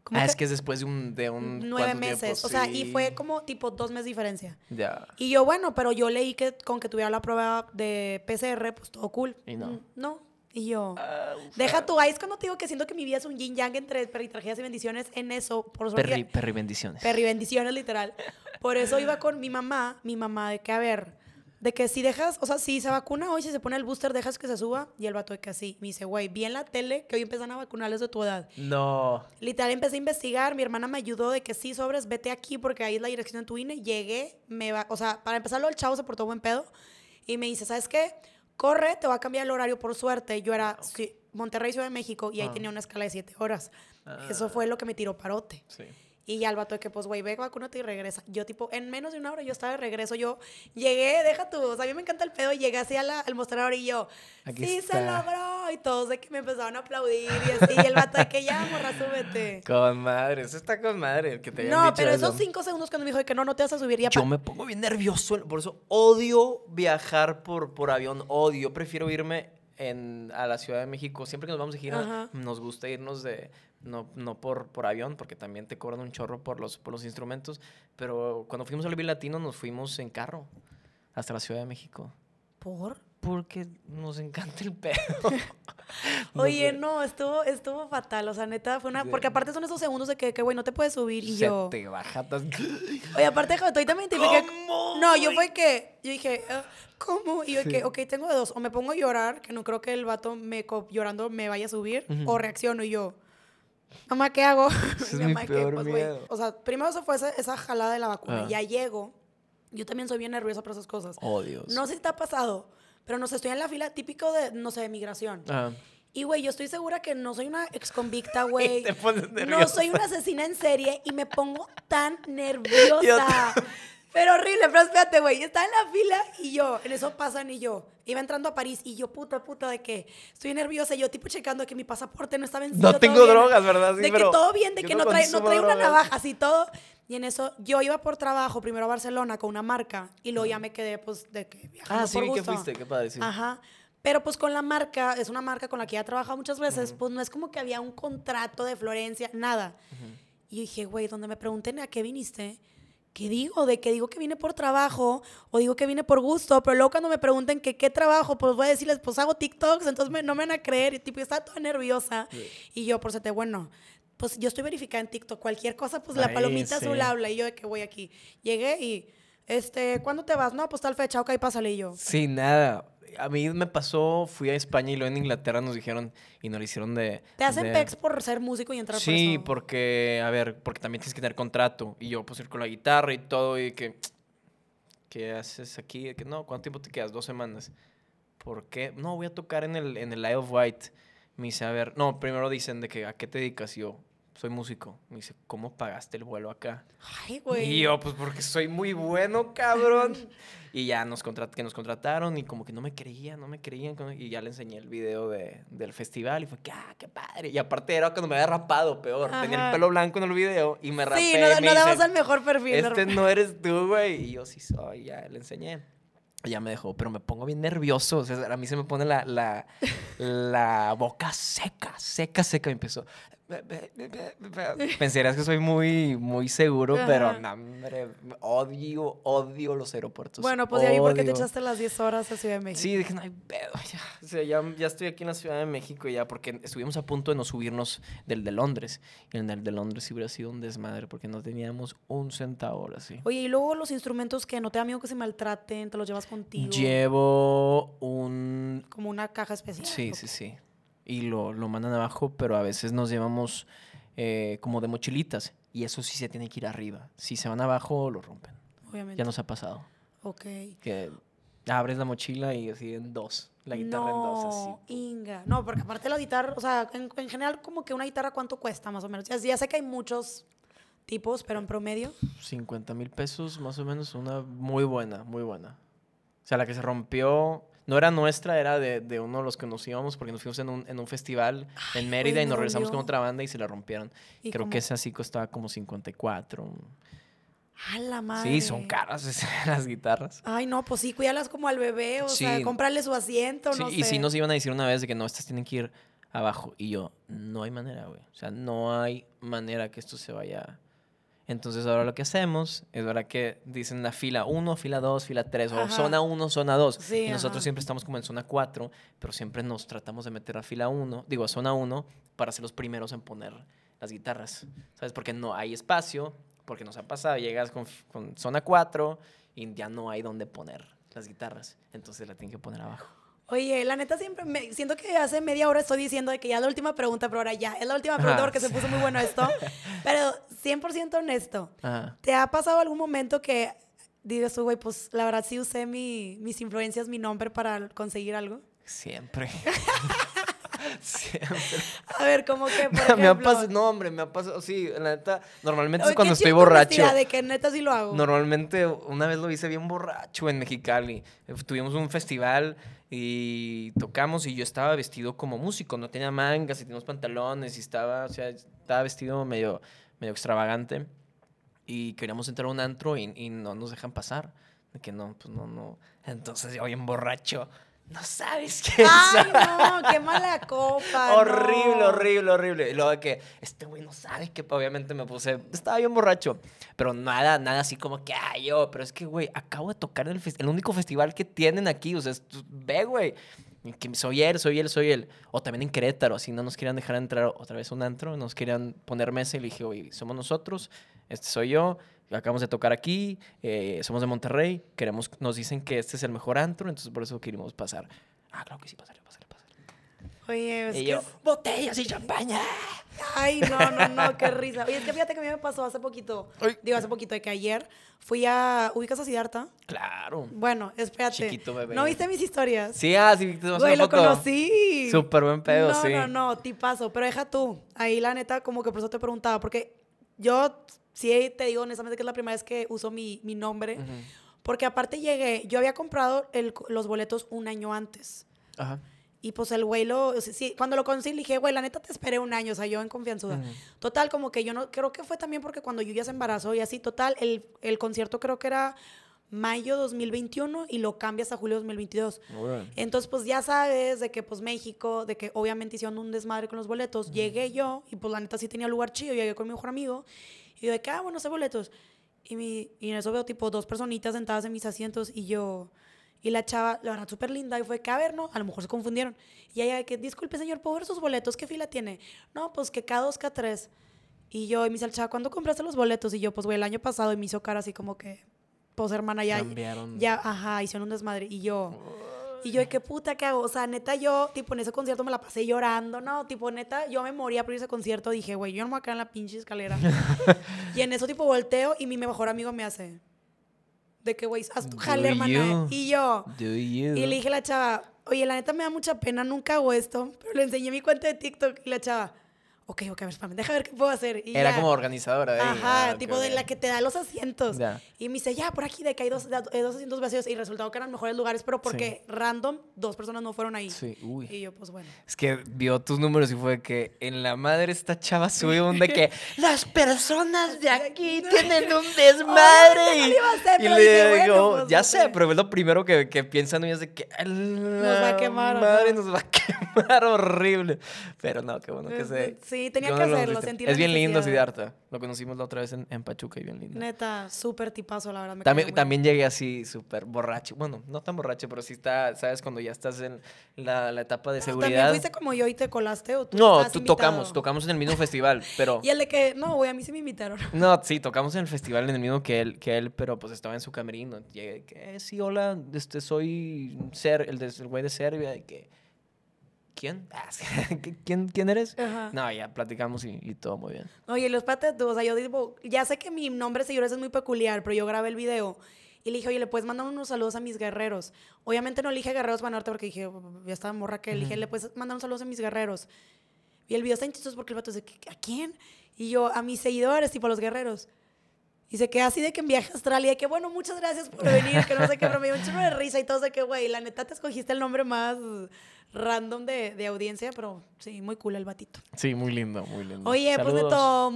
¿cómo Ah, que? es que es después de un... De un nueve meses. O sea, y fue como tipo dos meses de diferencia. Ya. Y yo, bueno, pero yo leí que con que tuviera la prueba de PCR, pues todo cool. Y no. No. Y yo, Ah, deja tu ahí es cuando te digo que siento que mi vida es un yin yang entre tragedias y bendiciones en eso. Por suerte, Perri, perri bendiciones. Perri bendiciones, literal. Por eso iba con mi mamá, mi mamá, de que, a ver, de que si dejas, o sea, si se vacuna hoy, si se pone el booster, dejas que se suba. Y el vato de que así. Me dice, güey, vi en la tele que hoy empiezan a vacunarles de tu edad. No. Literal, empecé a investigar. Mi hermana me ayudó de que sí, sobres, vete aquí porque ahí es la dirección de tu INE. Llegué, me va, o sea, para empezarlo, el chavo se portó buen pedo. Y me dice, ¿sabes qué? Corre, te va a cambiar el horario por suerte. Yo era sí, Monterrey, Ciudad de México, y ahí Ah. tenía una escala de siete horas. Eso fue lo que me tiró parote. Sí. Y ya el vato de que, pues, güey, ve, vacúnate y regresa. Yo, tipo, en menos de una hora yo estaba de regreso. Yo llegué, deja tú, o sea, a mí me encanta el pedo. Y llegué así a la- al mostrador y yo, Aquí sí, está. se logró. Y todos de que me empezaron a aplaudir y así. Y el vato de que ya, morra, súbete. Con madre, eso está con madre. Que te No, dicho pero eso. esos cinco segundos cuando me dijo de que no, no te vas a subir. Ya Yo me pongo bien nervioso, por eso odio viajar por, por avión, odio. Prefiero irme en, a la Ciudad de México. Siempre que nos vamos de gira, Ajá. nos gusta irnos de, no, no por, por avión, porque también te cobran un chorro por los, por los instrumentos. Pero cuando fuimos al Vive Latino, nos fuimos en carro hasta la Ciudad de México. ¿Por? Porque nos encanta el pedo. No Oye, sé. no, estuvo, estuvo fatal. O sea, neta, fue una. Porque aparte son esos segundos de que, que güey, no te puedes subir. Y Se yo. te baja. tas- Oye, aparte, ahorita me identifiqué. ¿Cómo, No, yo fue que. Yo dije, ah, ¿cómo? Y yo, Sí. que, ok, tengo dos. O me pongo a llorar, que no creo que el vato me llorando me vaya a subir. Ujú. O reacciono y yo. Mamá, ¿qué hago? Es Mi mamá, peor güey, miedo. O sea, primero se fue esa, esa jalada de la vacuna. Ah. Ya llego. Yo también soy bien nerviosa por esas cosas. Oh, Dios. No sé si te ha pasado, pero no sé, estoy en la fila típico de, no sé, de migración. Y, güey, yo estoy segura que no soy una exconvicta, güey. No soy una asesina en serie y me pongo tan nerviosa. Pero horrible, pero espérate, güey. Estaba en la fila y yo, en eso pasan y yo, iba entrando a París y yo, puta, puta, de que estoy nerviosa. Y yo, tipo, checando que mi pasaporte no está vencido. No tengo todo bien. drogas, ¿verdad? Sí, de pero que todo bien, de que no no, trae, no trae una drogas. navaja, así todo. Y en eso, yo iba por trabajo primero a Barcelona con una marca y luego ya me quedé, pues, de que viajando Ah, sí, por vi que gusto. fuiste, qué padre, sí. Ajá. Pero pues con la marca, es una marca con la que ya he trabajado muchas veces, pues no es como que había un contrato de Florencia, nada. Y yo dije, güey, donde me pregunten a qué viniste, ¿qué digo? De que digo que vine por trabajo o digo que vine por gusto, pero luego cuando me pregunten que qué trabajo, pues voy a decirles, pues hago TikToks, entonces me- no me van a creer. Y tipo, yo estaba toda nerviosa. Y yo, por te bueno, pues yo estoy verificada en TikTok, cualquier cosa, pues la palomita sí. azul habla. Y yo de que voy aquí. Llegué y, este, ¿cuándo te vas? No, pues tal fecha, ok, pásale. Y yo, Sí, nada. A mí me pasó, fui a España y luego en Inglaterra nos dijeron y nos lo hicieron de... ¿Te hacen de- pex por ser músico y entrar por Sí, eso? porque, a ver, porque también tienes que tener contrato. Y yo pues ir con la guitarra y todo y que... ¿Qué haces aquí? Que no, ¿cuánto tiempo te quedas? Dos semanas. ¿Por qué? No, voy a tocar en el, en el Isle of Wight. Me dice, a ver, no, primero dicen de que, ¿a qué te dedicas? Y yo, soy músico. Me dice, ¿cómo pagaste el vuelo acá? Ay, güey. Y yo, pues porque soy muy bueno, cabrón. y ya nos que nos contrataron y como que no me creían, no me creían. Y ya le enseñé el video de, del festival y fue que, ah, qué padre. Y aparte era cuando me había rapado, peor. Tenía Ajá. el pelo blanco en el video y me rapé. Sí, no, me no dabas al mejor perfil. Este ¿no? eres tú, güey. Y yo sí soy, ya le enseñé. Y ya me dejó, pero me pongo bien nervioso. O sea, a mí se me pone la, la, la boca seca, seca, seca. Y empezó. Pensarías que soy muy, muy seguro, pero no, hombre, odio, odio los aeropuertos. Bueno, pues ya vi por qué te echaste las 10 horas a Ciudad de México. Sí, dije, no hay pedo, ya. O sea, ya, ya estoy aquí en la Ciudad de México ya, porque estuvimos a punto de no subirnos del de Londres. Y en el de Londres sí hubiera sido un desmadre, porque no teníamos un centavo ahora sí. Oye, y luego los instrumentos que no te da miedo que se maltraten, te los llevas contigo. Llevo un... Como una caja especial. Sí, ¿o sí, sí. Y lo, lo mandan abajo, pero a veces nos llevamos eh, como de mochilitas. Y eso sí se tiene que ir arriba. Si se van abajo, lo rompen. Obviamente. Ya nos ha pasado. Ok. Que abres la mochila y así en dos. La guitarra en dos, así. No, Inga. No, porque aparte la guitarra, o sea, en, en general, como que una guitarra, ¿cuánto cuesta más o menos? Ya, ya sé que hay muchos tipos, pero en promedio. 50 mil pesos, más o menos, una muy buena, muy buena. O sea, la que se rompió no era nuestra, era de, de uno de los que nos íbamos, porque nos fuimos en un, en un festival en Mérida y nos regresamos con otra banda y se la rompieron. Y Creo que esa sí costaba como 54. ¡A la madre! Sí, son caras esas, las guitarras. Ay, no, pues sí, cuídalas como al bebé, o sea, cómprale su asiento, Sí, no y sé. sí nos iban a decir una vez de que no, estas tienen que ir abajo. Y yo, no hay manera, güey. O sea, no hay manera que esto se vaya. Entonces ahora lo que hacemos es ahora que dicen la fila 1, fila 2, fila 3, o zona 1, zona 2. Sí, y nosotros ajá. siempre estamos como en zona 4, pero siempre nos tratamos de meter a fila 1, digo a zona 1, para ser los primeros en poner las guitarras. ¿Sabes? Porque no hay espacio, porque nos ha pasado, llegas con, con zona 4 y ya no hay dónde poner las guitarras. Entonces la tienen que poner abajo. Oye, la neta siempre me siento que hace media hora estoy diciendo de que ya es la última pregunta, pero ahora ya es la última pregunta Ajá, porque se puso muy bueno esto. Pero 100% honesto. Ajá. ¿Te ha pasado algún momento que digas tú, güey, pues la verdad sí usé mi- mis influencias, mi nombre para conseguir algo? Siempre. Siempre. A ver, ¿cómo que, por me ha pasado, no, hombre, me ha pasado, sí, la neta, normalmente Oye, es cuando estoy borracho. De que neta sí lo hago. Normalmente una vez lo hice bien borracho en Mexicali. Tuvimos un festival y tocamos y yo estaba vestido como músico, no tenía mangas y tenía pantalones y estaba, o sea, estaba vestido medio, medio extravagante y queríamos entrar a un antro y, y no nos dejan pasar. De que no, pues no, no. Entonces yo bien borracho. No sabes qué Ay, no, qué mala copa. horrible, no. horrible, horrible. Y luego de que este güey no sabe que obviamente me puse, estaba bien borracho, pero nada, nada así como que, ay, yo, pero es que, güey, acabo de tocar en el, el único festival que tienen aquí, o sea, es- ve, güey, que soy él, soy él, soy él. O también en Querétaro, así no nos querían dejar entrar otra vez un antro, nos querían poner mesa y le dije, oye, somos nosotros, este soy yo. Acabamos de tocar aquí, eh, somos de Monterrey, queremos, nos dicen que este es el mejor antro, entonces por eso queremos pasar. Ah, claro que sí, pasaré, pasaré, pasaré. Oye, es Y que yo, es- botellas y champaña. Ay, no, no, no, qué risa. Oye, es que fíjate que a mí me pasó hace poquito. Ay. Digo, hace poquito, de que ayer fui a. ¿Ubicas a Siddhartha? Claro. Bueno, espérate. Chiquito bebé. ¿No viste mis historias? Sí, ah, sí, te Güey, lo foto. conocí. Súper buen pedo, no, sí. No, no, tipazo. Pero deja tú. Ahí la neta, como que por eso te preguntaba. Porque yo sí te digo honestamente que es la primera vez que uso mi, mi nombre. Ujú. Porque aparte llegué, yo había comprado el- los boletos un año antes. Ajá. Y pues el güey lo, o sea, sí, cuando lo le dije, güey, la neta te esperé un año, o sea, yo en confianza. Ujú. Total, como que yo no, creo que fue también porque cuando Yuya se embarazó y así, total, el, el concierto creo que era mayo 2021 y lo cambias a julio 2022. Órale. Entonces, pues ya sabes de que pues México, de que obviamente hicieron un desmadre con los boletos. Llegué yo y pues la neta sí tenía lugar chido, llegué con mi mejor amigo y yo de que, ah, bueno, sé boletos. Y, mi, y en eso veo tipo dos personitas sentadas en mis asientos y yo... Y la chava, la verdad, súper linda. Y fue que, a ver, no, a lo mejor se confundieron. Y ella de que, disculpe, señor, ¿puedo ver sus boletos? ¿Qué fila tiene? No, pues que K2, K3. Y yo, y me dice el chava, ¿cuándo compraste los boletos? Y yo, pues, güey, el año pasado. Y me hizo cara así como que, pues, hermana, ya, Cambiaron. ya, ajá, hicieron un desmadre. Y yo, y yo, ¿de qué puta qué hago? O sea, neta, yo, tipo, en ese concierto me la pasé llorando, ¿no? Tipo, neta, yo me moría por ese concierto. Dije, güey, yo no me voy a quedar en la pinche escalera. y en eso, tipo, volteo y mi mejor amigo me hace, de que, güey, haz tu jale, hermana. Y yo, Do you? y le dije a la chava, oye, la neta me da mucha pena, nunca hago esto. Pero le enseñé mi cuenta de TikTok y la chava, ok, ok, espérame, deja ver qué puedo hacer. Y Era ya. como organizadora de. Ajá, Ah, tipo de la que te da los asientos. Y me dice, ya, por aquí, de que hay dos, eh, dos asientos vacíos. Y resultado que eran mejores lugares, pero porque random, dos personas no fueron ahí. Sí, uy. Y yo, pues bueno. Es que vio tus números y fue que en la madre esta chava subió un de que las personas de aquí tienen un desmadre. Y, hacer, y le dije, bueno, digo, pues, ya no sé, sé. pero es lo primero que, que piensan ellos de que nos va a quemar, Madre, nos va a quemar horrible. Pero no, qué bueno que se. sí, tenía ¿cómo que lo hacerlo, sentí Es bien lindo. Siddhartha. Lo conocimos la otra vez en, en Pachuca y bien lindo. Neta, súper tipazo, la verdad. Me También, también llegué así súper borracho. Bueno, no tan borracho, pero sí está, ¿sabes? Cuando ya estás en la, la etapa de. Pero seguridad. ¿También fuiste como yo y te colaste o tú No, tú invitado? tocamos, tocamos en el mismo festival, pero... Y el de que, no, güey, a mí sí me invitaron. No, sí, tocamos en el festival en el mismo que él, que él pero pues estaba en su camerino. Llegué, que "Eh, sí, hola, este, soy ser, el, de- el güey de Serbia, de que... ¿Quién? Ah, ¿Quién, ¿Quién eres? Ajá. No, ya platicamos y, y todo muy bien. Oye, los patas, tú, o sea, yo digo, ya sé que mi nombre de seguidores es muy peculiar, pero yo grabé el video y le dije, oye, le puedes mandar unos saludos a mis guerreros. Obviamente no le dije guerreros para norte porque dije, ya estaba morra que le dije, le puedes mandar un saludo a mis guerreros. Y el video está chistoso porque el vato dice, ¿a quién? Y yo, a mis seguidores, tipo a los guerreros. Y se queda así de que en viaje a Australia, que bueno, muchas gracias por venir, que no sé qué, pero me dio un chorro de risa y todo, de que, güey, la neta te escogiste el nombre más random de, de audiencia, pero sí, muy cool el batito. Sí, muy lindo, muy lindo. Oye, pues de todo,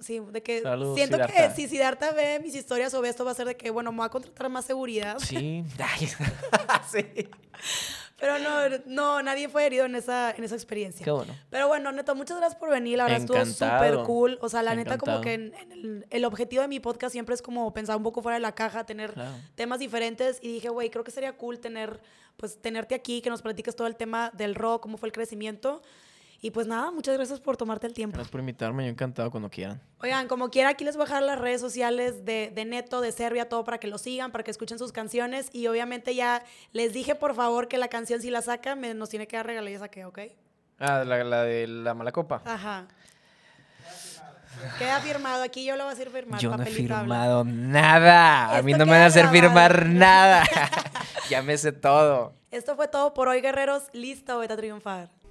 sí, de que Saludos, siento Siddhartha. que si Siddhartha ve mis historias o ve esto va a ser de que, bueno, me voy a contratar más seguridad. Sí. Sí. Pero no, no, nadie fue herido en esa, en esa experiencia. Qué bueno. Pero bueno, Neto, muchas gracias por venir. La verdad estuvo Encantado. súper cool. O sea, la neta, como que en- en el, el objetivo de mi podcast siempre es como pensar un poco fuera de la caja, tener Claro. temas diferentes. Y dije, güey, creo que sería cool tener, pues, tenerte aquí, que nos platiques todo el tema del rock, cómo fue el crecimiento. Y pues nada, muchas gracias por tomarte el tiempo. Gracias por invitarme, yo encantado cuando quieran. Oigan, como quiera, aquí les voy a dejar las redes sociales de, de Neto, de Serbia, todo para que lo sigan, para que escuchen sus canciones. Y obviamente ya les dije, por favor, que la canción si la saca, me, nos tiene que dar regalías a qué, ¿ok? Ah, la, la de la mala copa. Ajá. Queda firmado. Aquí yo lo voy a hacer firmar. Yo no he papelito habla. firmado nada. A mí no me van a hacer grabado. firmar nada. ya me sé todo. Esto fue todo por hoy, guerreros. Listo, vete a triunfar.